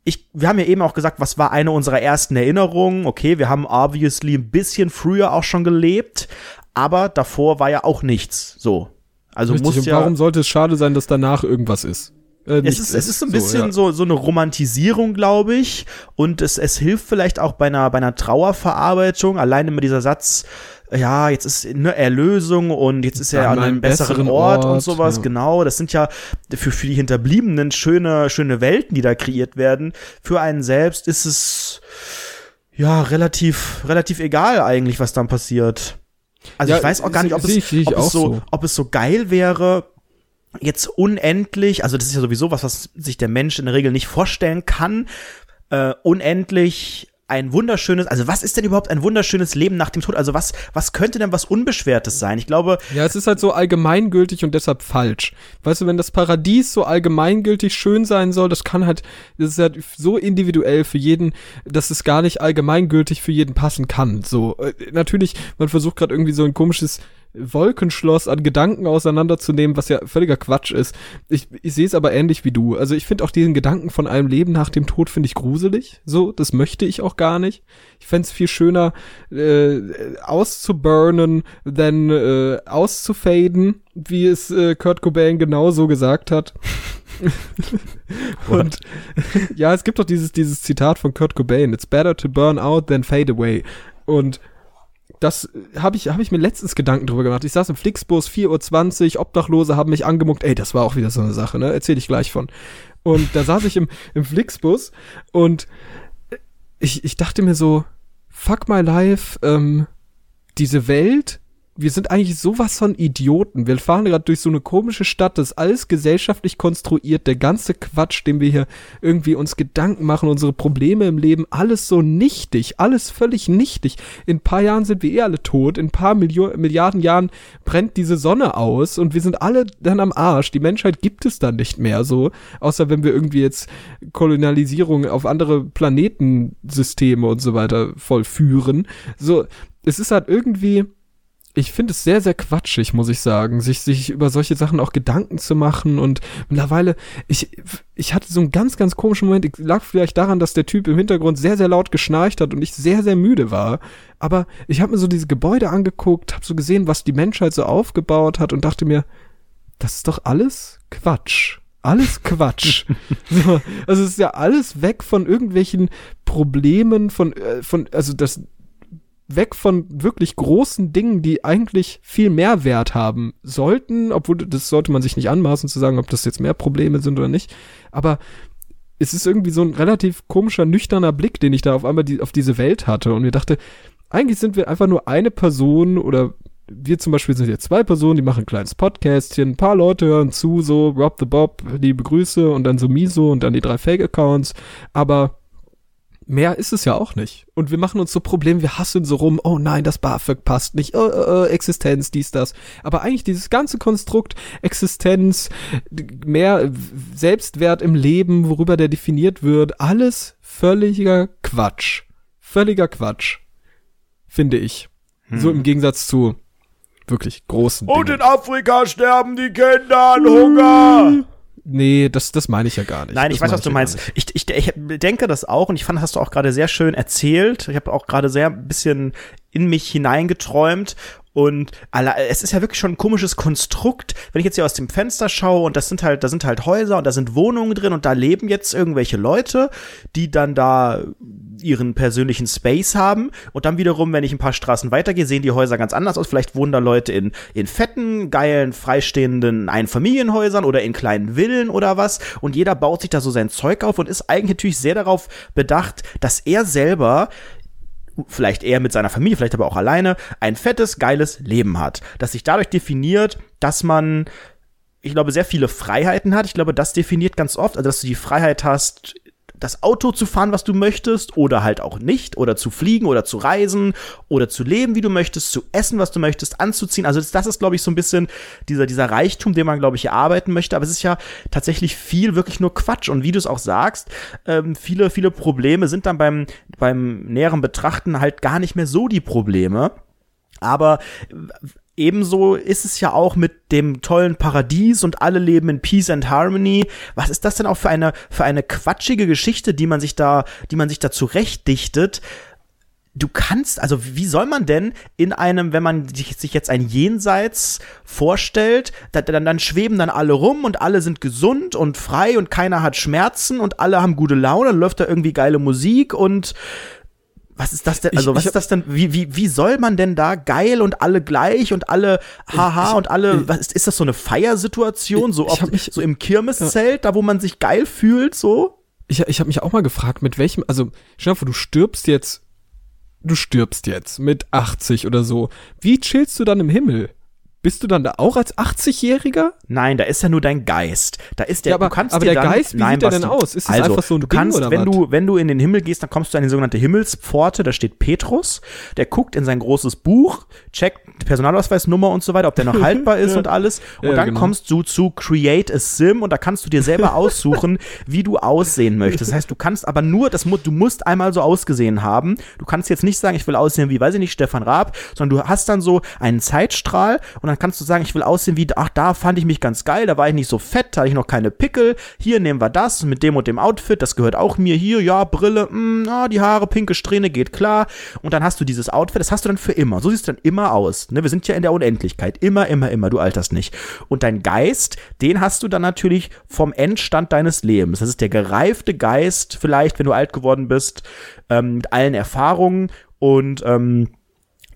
ich, wir haben ja eben auch gesagt, was war eine unserer ersten Erinnerungen? Okay, wir haben obviously ein bisschen früher auch schon gelebt, aber davor war ja auch nichts. So. Also Richtig, muss ja. warum sollte es schade sein, dass danach irgendwas ist? Äh, Es ist, es ist so ein ja. bisschen so, so, eine Romantisierung, glaube ich. Und es, es hilft vielleicht auch bei einer, bei einer Trauerverarbeitung. Allein immer dieser Satz, ja, jetzt ist eine Erlösung und jetzt ist er An an einem besseren besseren Ort, und Ort, sowas. ja. Genau, das sind ja für, für die Hinterbliebenen schöne, schöne Welten, die da kreiert werden. Für einen selbst ist es ja relativ, relativ egal eigentlich, was dann passiert. Also Ja, ich weiß auch gar nicht, ob, es, ob, es so, so. ob es so geil wäre, jetzt unendlich, also das ist ja sowieso was, was sich der Mensch in der Regel nicht vorstellen kann, äh, unendlich ein wunderschönes, also was ist denn überhaupt ein wunderschönes Leben nach dem Tod? Also was, was könnte denn was Unbeschwertes sein? Ich glaube. Ja, es ist halt so allgemeingültig und deshalb falsch. Weißt du, wenn das Paradies so allgemeingültig schön sein soll, das kann halt, das ist halt so individuell für jeden, dass es gar nicht allgemeingültig für jeden passen kann. So, äh, natürlich, man versucht gerade irgendwie so ein komisches Wolkenschloss an Gedanken auseinanderzunehmen, was ja völliger Quatsch ist. Ich, ich sehe es aber ähnlich wie du. Also ich finde auch diesen Gedanken von einem Leben nach dem Tod finde ich gruselig. So, das möchte ich auch gar nicht. Ich fände es viel schöner, äh, auszuburnen, than äh, auszufaden, wie es äh, Kurt Cobain genauso gesagt hat. <laughs> Und ja, es gibt doch dieses, dieses Zitat von Kurt Cobain, It's better to burn out than fade away. Und das habe ich, hab ich mir letztens Gedanken drüber gemacht. Ich saß im Flixbus, 4.20 Uhr, Obdachlose haben mich angemuckt. Ey, das war auch wieder so eine Sache, ne? Erzähl ich gleich von. Und da saß ich im, im Flixbus und ich, ich dachte mir so, fuck my life, ähm, diese Welt wir sind eigentlich sowas von Idioten. Wir fahren gerade durch so eine komische Stadt, das ist alles gesellschaftlich konstruiert, der ganze Quatsch, den wir hier irgendwie uns Gedanken machen, unsere Probleme im Leben, alles so nichtig, alles völlig nichtig. In ein paar Jahren sind wir eh alle tot, in ein paar Milio Milliarden Jahren brennt diese Sonne aus und wir sind alle dann am Arsch. Die Menschheit gibt es dann nicht mehr so, außer wenn wir irgendwie jetzt Kolonialisierung auf andere Planetensysteme und so weiter vollführen. So, es ist halt irgendwie ich finde es sehr, sehr quatschig, muss ich sagen, sich, sich über solche Sachen auch Gedanken zu machen und mittlerweile, ich, ich hatte so einen ganz, ganz komischen Moment, ich lag vielleicht daran, dass der Typ im Hintergrund sehr, sehr laut geschnarcht hat und ich sehr, sehr müde war, aber ich habe mir so diese Gebäude angeguckt, habe so gesehen, was die Menschheit so aufgebaut hat und dachte mir, das ist doch alles Quatsch. Alles Quatsch. <laughs> so, also es ist ja alles weg von irgendwelchen Problemen, von, äh, von, also das, weg von wirklich großen Dingen, die eigentlich viel mehr Wert haben sollten, obwohl das sollte man sich nicht anmaßen zu sagen, ob das jetzt mehr Probleme sind oder nicht. Aber es ist irgendwie so ein relativ komischer, nüchterner Blick, den ich da auf einmal die, auf diese Welt hatte und mir dachte, eigentlich sind wir einfach nur eine Person oder wir zum Beispiel sind jetzt zwei Personen, die machen ein kleines Podcastchen, ein paar Leute hören zu, so Rob the Bob, liebe Grüße und dann so Miso und dann die drei Fake-Accounts, aber mehr ist es ja auch nicht. Und wir machen uns so Probleme, wir hasseln so rum, oh nein, das BAföG passt nicht, oh, oh, Existenz, dies, das. Aber eigentlich dieses ganze Konstrukt, Existenz, mehr Selbstwert im Leben, worüber der definiert wird, alles völliger Quatsch. Völliger Quatsch. Finde ich. Hm. So im Gegensatz zu wirklich großen. Und Dingen. in Afrika sterben die Kinder an Hunger. Nee, das, das meine ich ja gar nicht. Nein, ich das weiß, was du meinst. Ich, ich, ich denke das auch und ich fand, hast du auch gerade sehr schön erzählt. Ich habe auch gerade sehr ein bisschen in mich hineingeträumt und es ist ja wirklich schon ein komisches Konstrukt, wenn ich jetzt hier aus dem Fenster schaue und das sind halt, da sind halt Häuser und da sind Wohnungen drin und da leben jetzt irgendwelche Leute, die dann da ihren persönlichen Space haben. Und dann wiederum, wenn ich ein paar Straßen weitergehe, sehen die Häuser ganz anders aus. Vielleicht wohnen da Leute in, in fetten, geilen, freistehenden Einfamilienhäusern oder in kleinen Villen oder was. Und jeder baut sich da so sein Zeug auf und ist eigentlich natürlich sehr darauf bedacht, dass er selber vielleicht eher mit seiner Familie, vielleicht aber auch alleine, ein fettes, geiles Leben hat, das sich dadurch definiert, dass man, ich glaube, sehr viele Freiheiten hat. Ich glaube, das definiert ganz oft, also dass du die Freiheit hast, das Auto zu fahren, was du möchtest, oder halt auch nicht, oder zu fliegen oder zu reisen oder zu leben, wie du möchtest, zu essen, was du möchtest, anzuziehen. Also das, das ist, glaube ich, so ein bisschen dieser, dieser Reichtum, den man, glaube ich, erarbeiten möchte. Aber es ist ja tatsächlich viel wirklich nur Quatsch. Und wie du es auch sagst, ähm, viele, viele Probleme sind dann beim, beim näheren Betrachten halt gar nicht mehr so die Probleme. Aber Ebenso ist es ja auch mit dem tollen Paradies und alle leben in Peace and Harmony. Was ist das denn auch für eine, für eine quatschige Geschichte, die man sich da, die man sich da zurechtdichtet? Du kannst, also wie soll man denn in einem, wenn man sich, jetzt ein Jenseits vorstellt, dann, dann schweben dann alle rum und alle sind gesund und frei und keiner hat Schmerzen und alle haben gute Laune, dann läuft da irgendwie geile Musik und was ist das denn? Also, ich, was ich, ist das denn? Wie, wie, wie soll man denn da geil und alle gleich und alle haha ich, und alle, was ist, ist das so eine Feiersituation? So, oft, mich, so im Kirmeszelt, ja. da wo man sich geil fühlt, so? Ich, ich habe mich auch mal gefragt, mit welchem, also, stell dir vor, du stirbst jetzt, du stirbst jetzt mit 80 oder so. Wie chillst du dann im Himmel? Bist du dann da auch als 80-Jähriger? Nein, da ist ja nur dein Geist. Da ist der, Ja, aber- du kannst aber dir der dann, Geist, wie nein, sieht der denn aus? Ist das also, einfach so ein du Ding kannst, oder wenn was? du, wenn du in den Himmel gehst, dann kommst du an die sogenannte Himmelspforte, da steht Petrus, der guckt in sein großes Buch, checkt die Personalausweisnummer und so weiter, ob der noch <laughs> haltbar ist und alles. Und Ja, dann genau. kommst du zu Create a Sim und da kannst du dir selber <laughs> aussuchen, wie du aussehen möchtest. Das heißt, du kannst aber nur, das, du musst einmal so ausgesehen haben. Du kannst jetzt nicht sagen, ich will aussehen wie, weiß ich nicht, Stefan Raab, sondern du hast dann so einen Zeitstrahl und dann kannst du sagen, ich will aussehen wie, ach, da fand ich mich ganz geil, da war ich nicht so fett, da hatte ich noch keine Pickel, hier nehmen wir das mit dem und dem Outfit, das gehört auch mir, hier, ja, Brille, mh, ah, die Haare, pinke Strähne, geht klar. Und dann hast du dieses Outfit, das hast du dann für immer. So siehst du dann immer aus. Ne? Wir sind ja in der Unendlichkeit. Immer, immer, immer, du alterst nicht. Und dein Geist, den hast du dann natürlich vom Endstand deines Lebens. Das ist der gereifte Geist, vielleicht, wenn du alt geworden bist, ähm, mit allen Erfahrungen und ähm,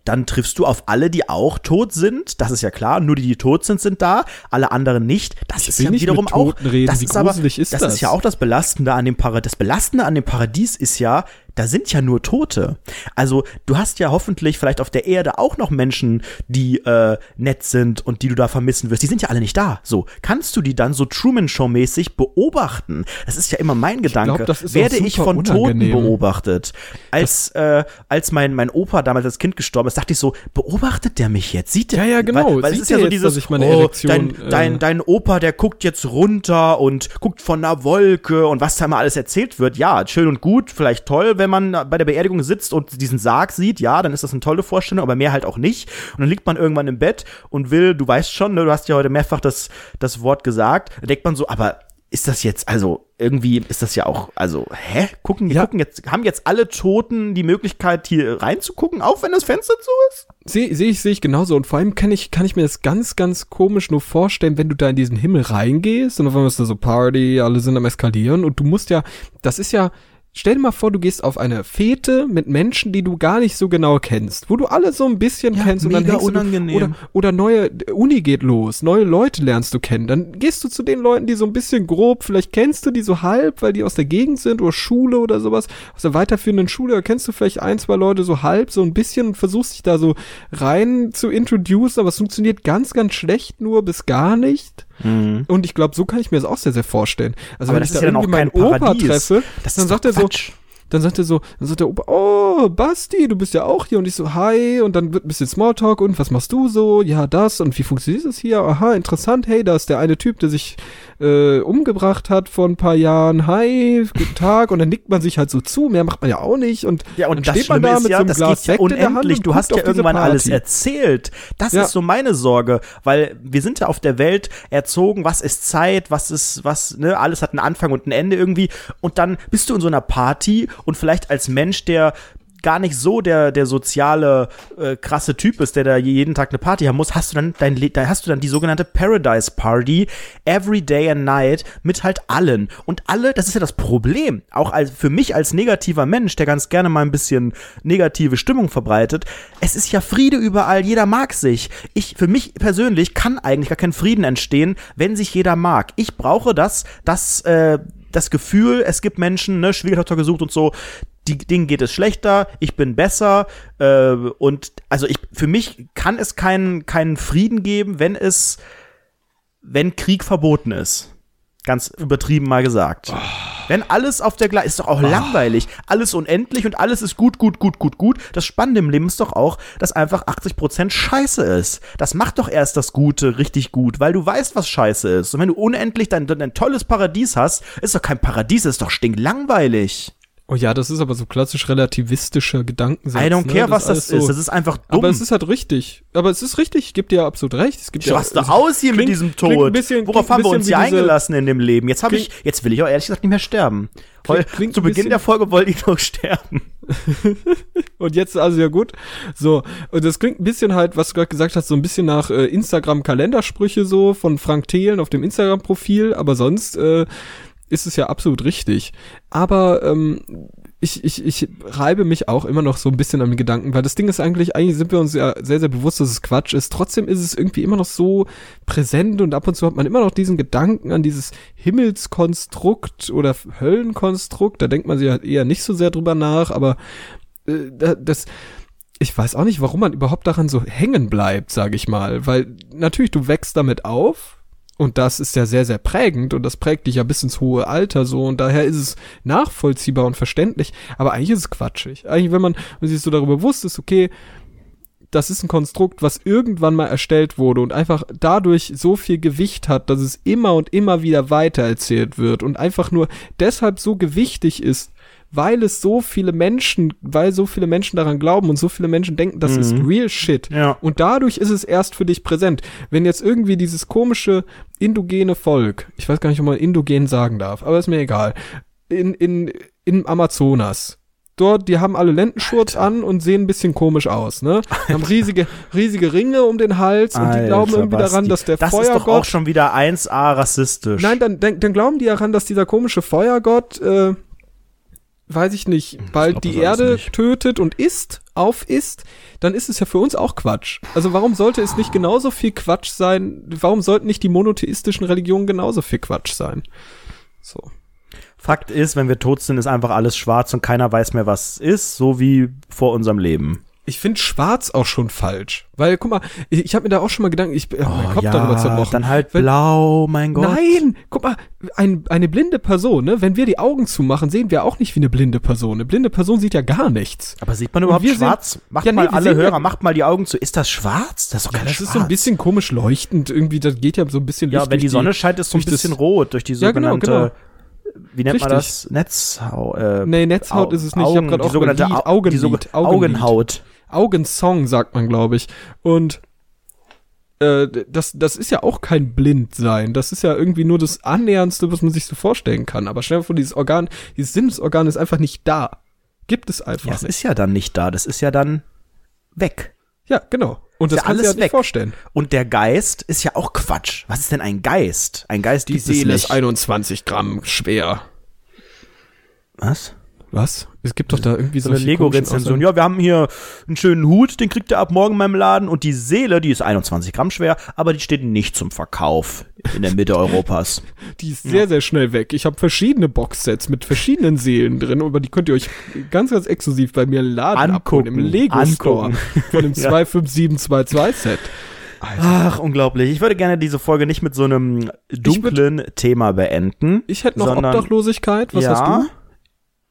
dann triffst du auf alle, die auch tot sind. Das ist ja klar. Nur die, die tot sind, sind da. Alle anderen nicht. Das ist will ja wiederum auch. Reden. Das Wie ist aber, ist das, das? ist ja auch das Belastende an dem Paradies. Das Belastende an dem Paradies ist ja, da sind ja nur Tote. Also du hast ja hoffentlich vielleicht auf der Erde auch noch Menschen, die äh, nett sind und die du da vermissen wirst. Die sind ja alle nicht da. So kannst du die dann so Truman Show mäßig beobachten. Das ist ja immer mein Gedanke. glaub, ist auch Werde ich von Toten unangenehm. beobachtet? Als äh, als mein mein Opa damals als Kind gestorben ist, dachte ich so, beobachtet der mich jetzt? Sieht der? Ja, ja, genau. Weil, weil es ist ja so jetzt, dieses, ich meine oh, Erektion, dein, äh, dein, dein Opa, der guckt jetzt runter und guckt von einer Wolke und was da immer alles erzählt wird. Ja, schön und gut, vielleicht toll, wenn man bei der Beerdigung sitzt und diesen Sarg sieht. Ja, dann ist das eine tolle Vorstellung, aber mehr halt auch nicht. Und dann liegt man irgendwann im Bett und will, du weißt schon, ne, du hast ja heute mehrfach das, das Wort gesagt, da denkt man so, aber ist das jetzt, also irgendwie ist das ja auch, also, hä? Gucken, Ja. gucken jetzt, haben jetzt alle Toten die Möglichkeit, hier reinzugucken, auch wenn das Fenster zu ist? Sehe seh ich, sehe ich genauso. Und vor allem kann ich, kann ich mir das ganz, ganz komisch nur vorstellen, wenn du da in diesen Himmel reingehst und auf einmal ist da so Party, alle sind am Eskalieren und du musst ja, das ist ja, stell dir mal vor, du gehst auf eine Fete mit Menschen, die du gar nicht so genau kennst, wo du alle so ein bisschen Ja, kennst und dann hängst du, unangenehm. oder, oder neue, Uni geht los, neue Leute lernst du kennen, dann gehst du zu den Leuten, die so ein bisschen grob, vielleicht kennst du die so halb, weil die aus der Gegend sind oder Schule oder sowas, aus der weiterführenden Schule, da kennst du vielleicht ein, zwei Leute so halb, so ein bisschen und versuchst dich da so rein zu introducen, aber es funktioniert ganz, ganz schlecht nur bis gar nicht. Und ich glaube, so kann ich mir das auch sehr, sehr vorstellen. Also Aber wenn ich da ja dann irgendwie meinen Opa treffe, Das dann sagt er so, dann sagt er so, dann sagt der Opa, oh, Basti, du bist ja auch hier. Und ich so, hi. Und dann wird ein bisschen Smalltalk und was machst du so? Ja, das. Und wie funktioniert das hier? Aha, interessant. Hey, da ist der eine Typ, der sich äh, umgebracht hat vor ein paar Jahren. Hi, guten Tag. Und dann nickt man sich halt so zu. Mehr macht man ja auch nicht. Und Ja, und dann das steht man da mit ja, so einem das Glas geht ja Sekt in der Hand Du hast ja irgendwann alles erzählt. Das Ja. ist so meine Sorge, weil wir sind ja auf der Welt erzogen, was ist Zeit, was ist, was, ne, alles hat einen Anfang und ein Ende irgendwie. Und dann bist du in so einer Party und vielleicht als Mensch, der gar nicht so der der soziale äh, krasse Typ ist, der da jeden Tag eine Party haben muss, hast du dann dein da hast du dann die sogenannte Paradise Party every day and night mit halt allen und alle, das ist ja das Problem, auch als für mich als negativer Mensch, der ganz gerne mal ein bisschen negative Stimmung verbreitet, es ist ja Friede überall, jeder mag sich. Ich für mich persönlich kann eigentlich gar kein Frieden entstehen, wenn sich jeder mag. Ich brauche das, das äh, das Gefühl, es gibt Menschen, ne, Schwiegertochter gesucht und so, die, denen geht es schlechter, ich bin besser äh, und also ich für mich kann es keinen keinen Frieden geben, wenn es wenn Krieg verboten ist. Ganz übertrieben mal gesagt. Wenn alles auf der gleichen ist doch auch langweilig. Alles unendlich und alles ist gut, gut, gut, gut, gut. Das Spannende im Leben ist doch auch, dass einfach 80% Scheiße ist. Das macht doch erst das Gute richtig gut, weil du weißt, was Scheiße ist. Und wenn du unendlich dein, dein tolles Paradies hast, ist doch kein Paradies, ist doch stinklangweilig. Oh ja, das ist aber so klassisch relativistischer Gedankensatz. I don't ne? care, was alles das ist. so- Das ist einfach dumm. Aber es ist halt richtig. Aber es ist richtig, ich gebe dir absolut recht. Es gibt ja, was da also- aus hier mit klingt- diesem klingt Tod? ein bisschen- Worauf haben wir uns hier eingelassen in dem Leben? Jetzt habe ich, jetzt will ich auch ehrlich gesagt nicht mehr sterben. Heu, Klingt- zu Beginn der Folge wollte ich noch sterben. <laughs> Und jetzt also ja gut. So, und das klingt ein bisschen halt, was du gerade gesagt hast, so ein bisschen nach äh, Instagram-Kalendersprüche so von Frank Thelen auf dem Instagram-Profil, aber sonst äh, ist es ja absolut richtig. Aber ähm, ich, ich, ich reibe mich auch immer noch so ein bisschen am Gedanken, weil das Ding ist eigentlich, eigentlich sind wir uns ja sehr, sehr bewusst, dass es Quatsch ist. Trotzdem ist es irgendwie immer noch so präsent und ab und zu hat man immer noch diesen Gedanken an dieses Himmelskonstrukt oder Höllenkonstrukt. Da denkt man sich halt eher nicht so sehr drüber nach, aber äh, da- das ich weiß auch nicht, warum man überhaupt daran so hängen bleibt, sage ich mal. Weil natürlich, du wächst damit auf und das ist ja sehr, sehr prägend und das prägt dich ja bis ins hohe Alter so und daher ist es nachvollziehbar und verständlich. Aber eigentlich ist es quatschig. Eigentlich, wenn man sich so darüber bewusst ist, okay, das ist ein Konstrukt, was irgendwann mal erstellt wurde und einfach dadurch so viel Gewicht hat, dass es immer und immer wieder weitererzählt wird und einfach nur deshalb so gewichtig ist, weil es so viele Menschen, weil so viele Menschen daran glauben und so viele Menschen denken, das ist real shit. Ja. Und dadurch ist es erst für dich präsent. Wenn jetzt irgendwie dieses komische indogene Volk, ich weiß gar nicht, ob man indogen sagen darf, aber ist mir egal, in, in, in Amazonas, dort, die haben alle Lendenschurz an und sehen ein bisschen komisch aus, ne? Die haben riesige, riesige Ringe um den Hals und die glauben Alter, irgendwie daran, dass der Das ist doch auch Feuergott. schon wieder 1A rassistisch. Nein, dann, dann, dann glauben die daran, dass dieser komische Feuergott, äh, weiß ich nicht, bald glaub die Erde tötet und isst, aufisst, dann ist es ja für uns auch Quatsch. Also warum sollte es nicht genauso viel Quatsch sein? Warum sollten nicht die monotheistischen Religionen genauso viel Quatsch sein? So. Fakt ist, wenn wir tot sind, ist einfach alles schwarz und keiner weiß mehr, was es ist, so wie vor unserem Leben. Ich finde schwarz auch schon falsch. Weil, guck mal, ich, ich habe mir da auch schon mal Gedanken, ich hab meinen Kopf darüber zerbrochen. dann halt Weil- blau, mein Gott. Nein, guck mal, ein, eine blinde Person, ne? Wenn wir die Augen zumachen, sehen wir auch nicht wie eine blinde Person. Eine blinde Person sieht ja gar nichts. Aber sieht man überhaupt wir sehen- schwarz? Macht Ja, nee, mal wir alle ja- Hörer, macht mal die Augen zu. Ist das schwarz? Das ist doch Ja, das schwarz. ist so ein bisschen komisch leuchtend. Irgendwie, das geht ja so ein bisschen Ja, Licht wenn die Sonne scheint, ist so ein durch das- bisschen rot durch die Ja, genau, sogenannte, wie nennt man Richtig. das? Netzhaut. Äh, Nee, Netzhaut Au- ist es nicht. Ich hab Augen, grad die auch sogenannte die Augenlid, Augenlid. Augenhaut. Augensong, sagt man, glaube ich. Und äh, das, das ist ja auch kein Blindsein. Das ist ja irgendwie nur das Annähernste, was man sich so vorstellen kann. Aber stell dir vor, dieses Organ, dieses Sinnesorgan ist einfach nicht da. Gibt es einfach Ja, das ist ja dann nicht da. Das ist ja dann weg. Ja, genau. Und das ja kannst du alles ja nicht weg. vorstellen. Und der Geist ist ja auch Quatsch. Was ist denn ein Geist? Ein Geist Die Seele ist 21 Gramm schwer. Was? Was? Es gibt doch da irgendwie So eine Lego-Rezension. Ja, wir haben hier einen schönen Hut, den kriegt ihr ab morgen in meinem Laden. Und die Seele, die ist 21 Gramm schwer, aber die steht nicht zum Verkauf in der Mitte <laughs> Europas. Die ist sehr, sehr schnell weg. Ich habe verschiedene Boxsets mit verschiedenen Seelen drin, aber die könnt ihr euch ganz, ganz exklusiv bei mir im Laden im Angucken. Lego Store Angucken. <laughs> von dem Ja. 25722-Set. Ach, unglaublich. Ich würde gerne diese Folge nicht mit so einem dunklen Thema beenden. Ich hätte noch Sondern- Obdachlosigkeit. Was ja. hast du?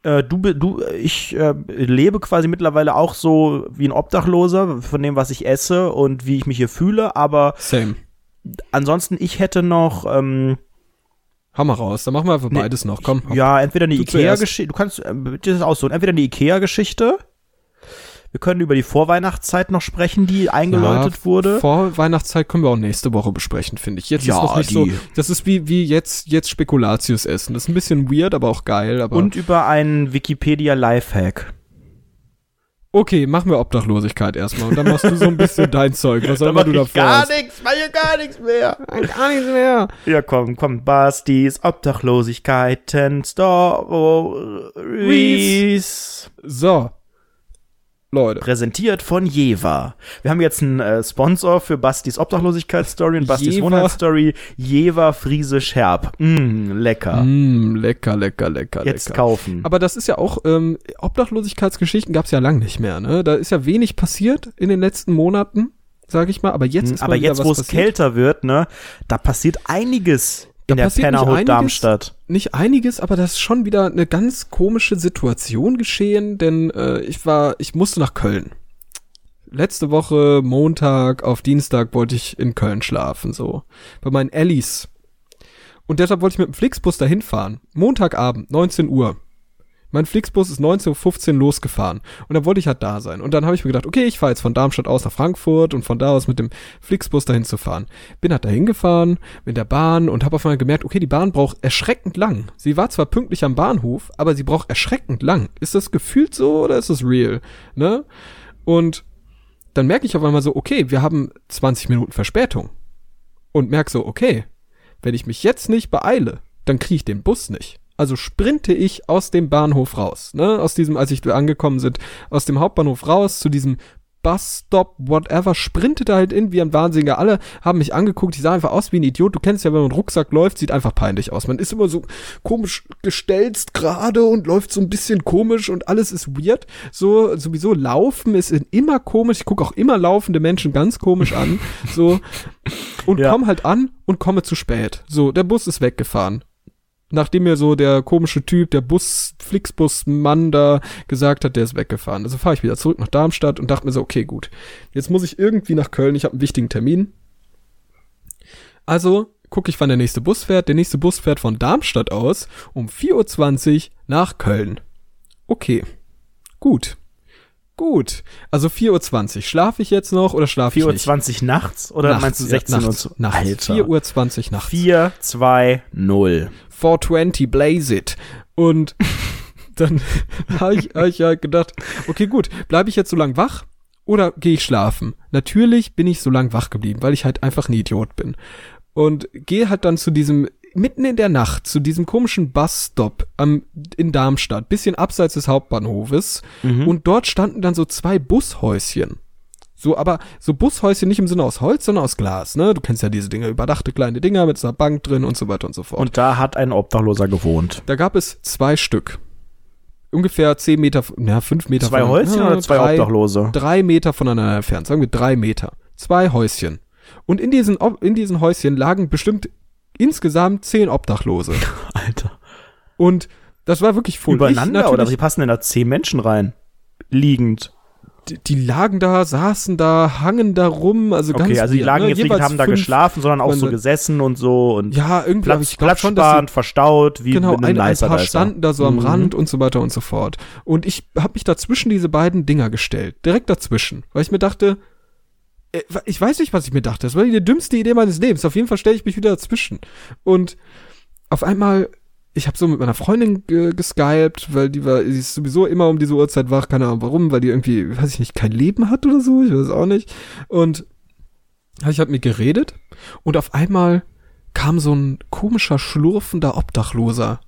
Äh, du, du, ich äh, lebe quasi mittlerweile auch so wie ein Obdachloser von dem, was ich esse und wie ich mich hier fühle. Aber Same. ansonsten, ich hätte noch, ähm, Hau mal raus. Dann machen wir einfach Nee, beides noch. Komm. ja, entweder eine. Ikea-Geschichte, du kannst äh, das aussuchen, entweder eine Ikea-Geschichte. Wir können über die Vorweihnachtszeit noch sprechen, die eingeläutet Ja, wurde. Vor Weihnachtszeit können wir auch nächste Woche besprechen, finde ich. Jetzt Ja, ist noch nicht die- so. Das ist wie, wie jetzt, jetzt Spekulatius essen. Das ist ein bisschen weird, aber auch geil. Aber Und über einen Wikipedia-Lifehack. okay, machen wir Obdachlosigkeit erstmal. Und dann machst du so ein bisschen dein Zeug. Was <laughs> auch immer du da vorhast. nichts, mach ich gar nichts mehr. Gar nichts mehr. Ja, komm, komm, Bastis Obdachlosigkeiten Stories. So. Leute. Präsentiert von Jeva. Wir haben jetzt einen äh, Sponsor für Bastis Obdachlosigkeitsstory und Bastis Jever. Wohnheitsstory. Jeva Friesisch Herb. Mm, lecker. Mm, lecker, lecker, lecker, Jetzt lecker. kaufen. Aber das ist ja auch, ähm, Obdachlosigkeitsgeschichten gab's ja lang nicht mehr, ne? Da ist ja wenig passiert in den letzten Monaten, sag ich mal. Aber jetzt ist Hm, Aber mal wieder jetzt, wo es passiert. kälter wird, ne, da passiert einiges Da in der Pennerhut einiges. Darmstadt. Nicht einiges, aber das ist schon wieder eine ganz komische Situation geschehen, denn äh, ich war, ich musste nach Köln. Letzte Woche, Montag auf Dienstag, wollte ich in Köln schlafen, so. Bei meinen Ellis. Und deshalb wollte ich mit dem Flixbus dahin fahren. Montagabend, 19 Uhr. Mein Flixbus ist 19.15 Uhr losgefahren. Und dann wollte ich halt da sein. Und dann habe ich mir gedacht, okay, ich fahre jetzt von Darmstadt aus nach Frankfurt und von da aus mit dem Flixbus dahin zu fahren. Bin halt dahin gefahren mit der Bahn und habe auf einmal gemerkt, okay, die Bahn braucht erschreckend lang. Sie war zwar pünktlich am Bahnhof, aber sie braucht erschreckend lang. Ist das gefühlt so oder ist das real? Ne? Und dann merke ich auf einmal so, okay, wir haben 20 Minuten Verspätung. Und merke so, okay, wenn ich mich jetzt nicht beeile, dann kriege ich den Bus nicht. Also sprinte ich aus dem Bahnhof raus, ne, aus diesem, als ich da angekommen sind, aus dem Hauptbahnhof raus zu diesem Busstop, whatever, sprintete halt in wie ein Wahnsinniger. Alle haben mich angeguckt, ich sah einfach aus wie ein Idiot. Du kennst ja, wenn man Rucksack läuft, sieht einfach peinlich aus. Man ist immer so komisch gestelzt gerade und läuft so ein bisschen komisch und alles ist weird. So, sowieso laufen ist immer komisch. Ich gucke auch immer laufende Menschen ganz komisch an. So. Und <laughs> Ja. komm halt an und komme zu spät. So, der Bus ist weggefahren nachdem mir so der komische Typ, der Bus, Flixbus-Mann da gesagt hat, der ist weggefahren. Also fahre ich wieder zurück nach Darmstadt und dachte mir so, okay, gut. Jetzt muss ich irgendwie nach Köln, ich habe einen wichtigen Termin. Also gucke ich, wann der nächste Bus fährt. Der nächste Bus fährt von Darmstadt aus um 4.20 Uhr nach Köln. Okay. Gut. Gut. Also 4.20 Uhr. Schlafe ich jetzt noch oder schlafe ich nicht? 4.20 Uhr nachts oder Nachts, meinst du ja, 16 Uhr? nachts, zu- nachts. Alter. 4.20 Uhr nachts. 4, 2, 0. 420, blaze it. Und <laughs> dann <laughs> habe ich, hab ich halt gedacht, okay, gut, bleibe ich jetzt so lang wach oder gehe ich schlafen? Natürlich bin ich so lang wach geblieben, weil ich halt einfach ein Idiot bin. Und gehe halt dann zu diesem, mitten in der Nacht, zu diesem komischen Busstop am, in Darmstadt, bisschen abseits des Hauptbahnhofes. Und dort standen dann so zwei Bushäuschen. So, aber so Bushäuschen nicht im Sinne aus Holz, sondern aus Glas, ne? Du kennst ja diese Dinger, überdachte kleine Dinger mit so einer Bank drin und so weiter und so fort. Und da hat ein Obdachloser gewohnt. Da gab es zwei Stück. Ungefähr zehn Meter, ja, fünf Meter Zwei von- Häuschen ja, oder zwei drei, Obdachlose? Drei Meter voneinander entfernt, sagen wir drei Meter. Zwei Häuschen. Und in diesen, in diesen Häuschen lagen bestimmt insgesamt zehn Obdachlose. <laughs> Alter. Und das war wirklich voll. Übereinander oder wie passen denn da zehn Menschen rein? Liegend. die, die lagen da, saßen da, hangen da rum, also ganz Okay, also die lagen ne? jetzt nicht Jeweils haben da geschlafen, sondern auch so gesessen und so und Ja, irgendwie, Platz, ich Platz schon, dass sie verstaut, wie genau, mit ein, ein paar standen da so am Mhm. Rand und so weiter und so fort. Und ich habe mich dazwischen diese beiden Dinger gestellt, direkt dazwischen, weil ich mir dachte, ich weiß nicht, was ich mir dachte. Das war die dümmste Idee meines Lebens. Auf jeden Fall stelle ich mich wieder dazwischen. Und auf einmal, ich habe so mit meiner Freundin ge geskypt, weil die war, sie ist sowieso immer um diese Uhrzeit wach, keine Ahnung warum, weil die irgendwie, weiß ich nicht, kein Leben hat oder so, ich weiß auch nicht. Und ich habe mit geredet und auf einmal kam so ein komischer, schlurfender Obdachloser.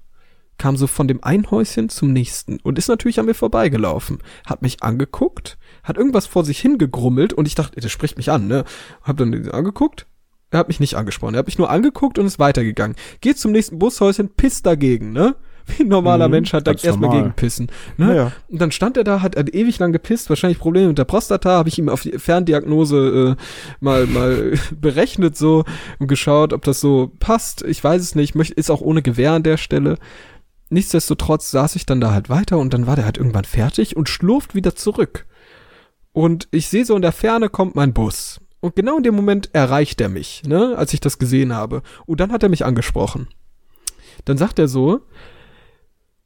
Kam so von dem einen Häuschen zum nächsten und ist natürlich an mir vorbeigelaufen. Hat mich angeguckt, hat irgendwas vor sich hingegrummelt und ich dachte, der spricht mich an, ne? Hab dann angeguckt. Er hat mich nicht angesprochen. Er hat mich nur angeguckt und ist weitergegangen. Geht zum nächsten Bushäuschen, pisst dagegen, ne? <laughs> Wie ein normaler Mhm, Mensch hat da erstmal gegen pissen. Ne? Ja, ja. Und dann stand er da, hat, hat ewig lang gepisst, wahrscheinlich Probleme mit der Prostata, habe ich ihm auf die Ferndiagnose äh, mal <laughs> mal berechnet so und geschaut, ob das so passt. Ich weiß es nicht, möchte ist auch ohne Gewehr an der Stelle. Nichtsdestotrotz saß ich dann da halt weiter und dann war der halt irgendwann fertig und schlurft wieder zurück. Und ich sehe so in der Ferne kommt mein Bus. Und genau in dem Moment erreicht er mich, ne, als ich das gesehen habe. Und dann hat er mich angesprochen. Dann sagt er so,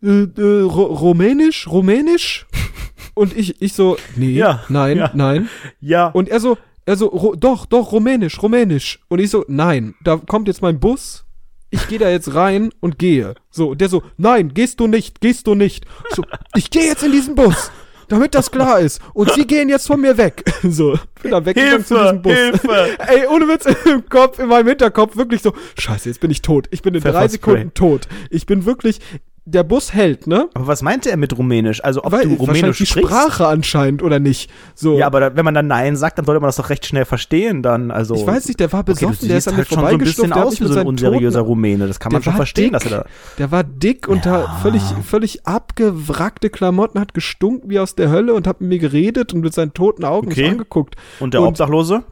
äh, äh, Ru- Rumänisch, Rumänisch? <laughs> Und ich, ich so, nee, Ja, nein, ja. nein. Ja, Und er so, er so, doch, doch, Rumänisch, Rumänisch. Und ich so, nein, da kommt jetzt mein Bus. Ich gehe da jetzt rein und gehe. So, und der so, nein, gehst du nicht, gehst du nicht. Ich So, ich gehe jetzt in diesen Bus, damit das klar ist. Und sie gehen jetzt von mir weg. <laughs> So, bin da weggegangen zu diesem Hilfe, Bus. Hilfe. <laughs> Ey, ohne Witz, im Kopf, in meinem Hinterkopf wirklich so, scheiße, jetzt bin ich tot. Ich bin in drei. Sekunden tot. Ich bin wirklich, der Bus hält, ne? aber was meinte er mit Rumänisch? Also ob Weil, du Rumänisch die sprichst? Sprache anscheinend, oder nicht? So. Ja, aber da, wenn man dann Nein sagt, dann sollte man das doch recht schnell verstehen dann. Also Ich weiß nicht, der war okay, besoffen, du der ist an mir halt schon so ein bisschen aus wie so ein unseriöser Toten- Rumäne. Das kann man schon verstehen, dick. dass er da. Der war dick und Ja. hat völlig, völlig abgewrackte Klamotten, hat gestunken wie aus der Hölle und hat mit mir geredet und mit seinen toten Augen Okay. angeguckt. Und der Und- Obdachlose?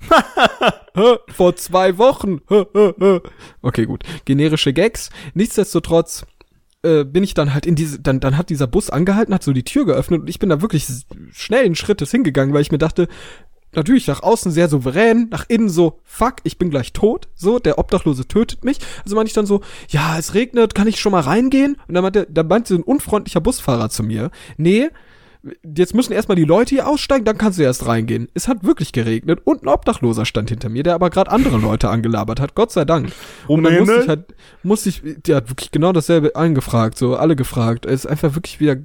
<laughs> Vor zwei Wochen. <laughs> Okay, gut. Generische Gags. Nichtsdestotrotz äh, bin ich dann halt in diese, dann, dann hat dieser Bus angehalten, hat so die Tür geöffnet und ich bin da wirklich schnellen Schrittes hingegangen, weil ich mir dachte, natürlich nach außen sehr souverän, nach innen so, fuck, ich bin gleich tot, so, der Obdachlose tötet mich. Also meinte ich dann so, ja, es regnet, kann ich schon mal reingehen? Und dann meinte, dann meinte so ein unfreundlicher Busfahrer zu mir, nee, jetzt müssen erstmal die Leute hier aussteigen, dann kannst du erst reingehen. Es hat wirklich geregnet und ein Obdachloser stand hinter mir, der aber gerade andere Leute angelabert hat, Gott sei Dank. Und dann musste ich halt, musste ich, der hat wirklich genau dasselbe angefragt, so alle gefragt. Er ist einfach wirklich wieder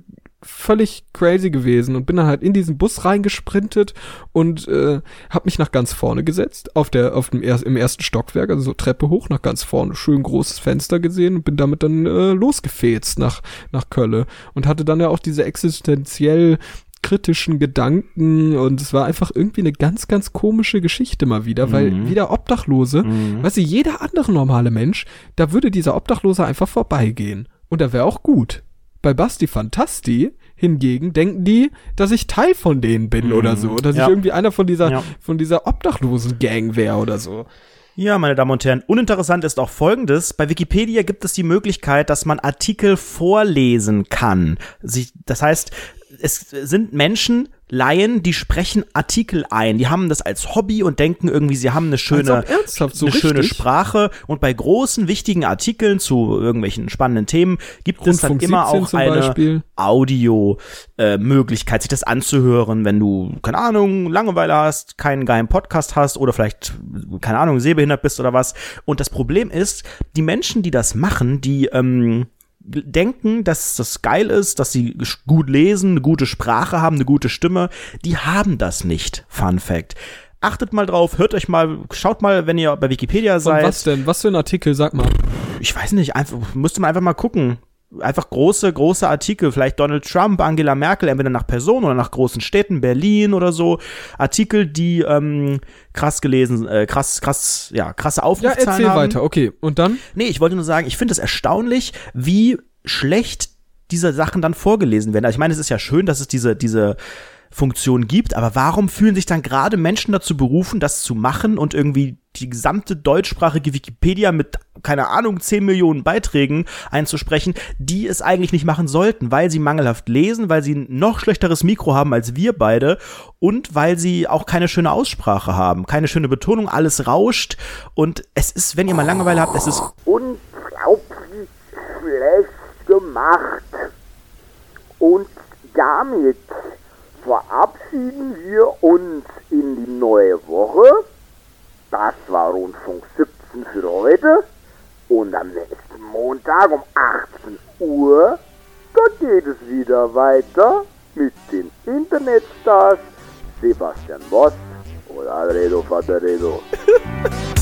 völlig crazy gewesen und bin dann halt in diesen Bus reingesprintet und äh, habe mich nach ganz vorne gesetzt, auf der auf dem er im ersten Stockwerk, also so Treppe hoch nach ganz vorne, schön großes Fenster gesehen und bin damit dann äh, losgefetzt nach nach Kölle und hatte dann ja auch diese existenziell selbstkritischen Gedanken und es war einfach irgendwie eine ganz, ganz komische Geschichte mal wieder, weil Mhm. wieder Obdachlose, weißt du, jeder andere normale Mensch, da würde dieser Obdachlose einfach vorbeigehen und er wäre auch gut. Bei Basti Fantasti hingegen denken die, dass ich Teil von denen bin oder so, dass Mhm. Ja. ich irgendwie einer von dieser, Ja. von dieser Obdachlosen-Gang wäre oder so. Ja, meine Damen und Herren, uninteressant ist auch Folgendes. Bei Wikipedia gibt es die Möglichkeit, dass man Artikel vorlesen kann. Das heißt, es sind Menschen, Laien, die sprechen Artikel ein. Die haben das als Hobby und denken irgendwie, sie haben eine schöne, so eine schöne? Sprache. Und bei großen, wichtigen Artikeln zu irgendwelchen spannenden Themen gibt es dann Rundfunk immer 17 auch eine. Audio-Möglichkeit, sich das anzuhören, wenn du, keine Ahnung, Langeweile hast, keinen geilen Podcast hast oder vielleicht, keine Ahnung, sehbehindert bist oder was. Und das Problem ist, die Menschen, die das machen, die ähm, denken, dass das geil ist, dass sie gut lesen, eine gute Sprache haben, eine gute Stimme, die haben das nicht. Fun Fact. Achtet mal drauf, hört euch mal, schaut mal, wenn ihr bei Wikipedia Und seid was denn? Was für ein Artikel? Sag mal. ich weiß nicht, einfach, müsste man einfach mal gucken. Einfach große, große Artikel, vielleicht Donald Trump, Angela Merkel, entweder nach Person oder nach großen Städten, Berlin oder so. Artikel, die ähm, krass gelesen, äh, krass, krass, ja, krasse Ja, Aufrufzahlen erzähl haben. weiter. Okay, und dann? Nee, ich wollte nur sagen, ich finde es erstaunlich, wie schlecht diese Sachen dann vorgelesen werden. Also ich meine, es ist ja schön, dass es diese, diese Funktion gibt, aber warum fühlen sich dann gerade Menschen dazu berufen, das zu machen und irgendwie die gesamte deutschsprachige Wikipedia mit, keine Ahnung, 10 Millionen Beiträgen einzusprechen, die es eigentlich nicht machen sollten, weil sie mangelhaft lesen, weil sie ein noch schlechteres Mikro haben als wir beide und weil sie auch keine schöne Aussprache haben, keine schöne Betonung, alles rauscht und es ist, wenn ihr mal Langeweile habt, es ist unglaublich schlecht gemacht. Und damit verabschieden wir uns in die neue Woche. Das war Rundfunk 17 für heute. Und am nächsten Montag um 18 Uhr, da geht es wieder weiter mit den Internetstars Sebastian Voss oder Alfredo Faderedo. <laughs>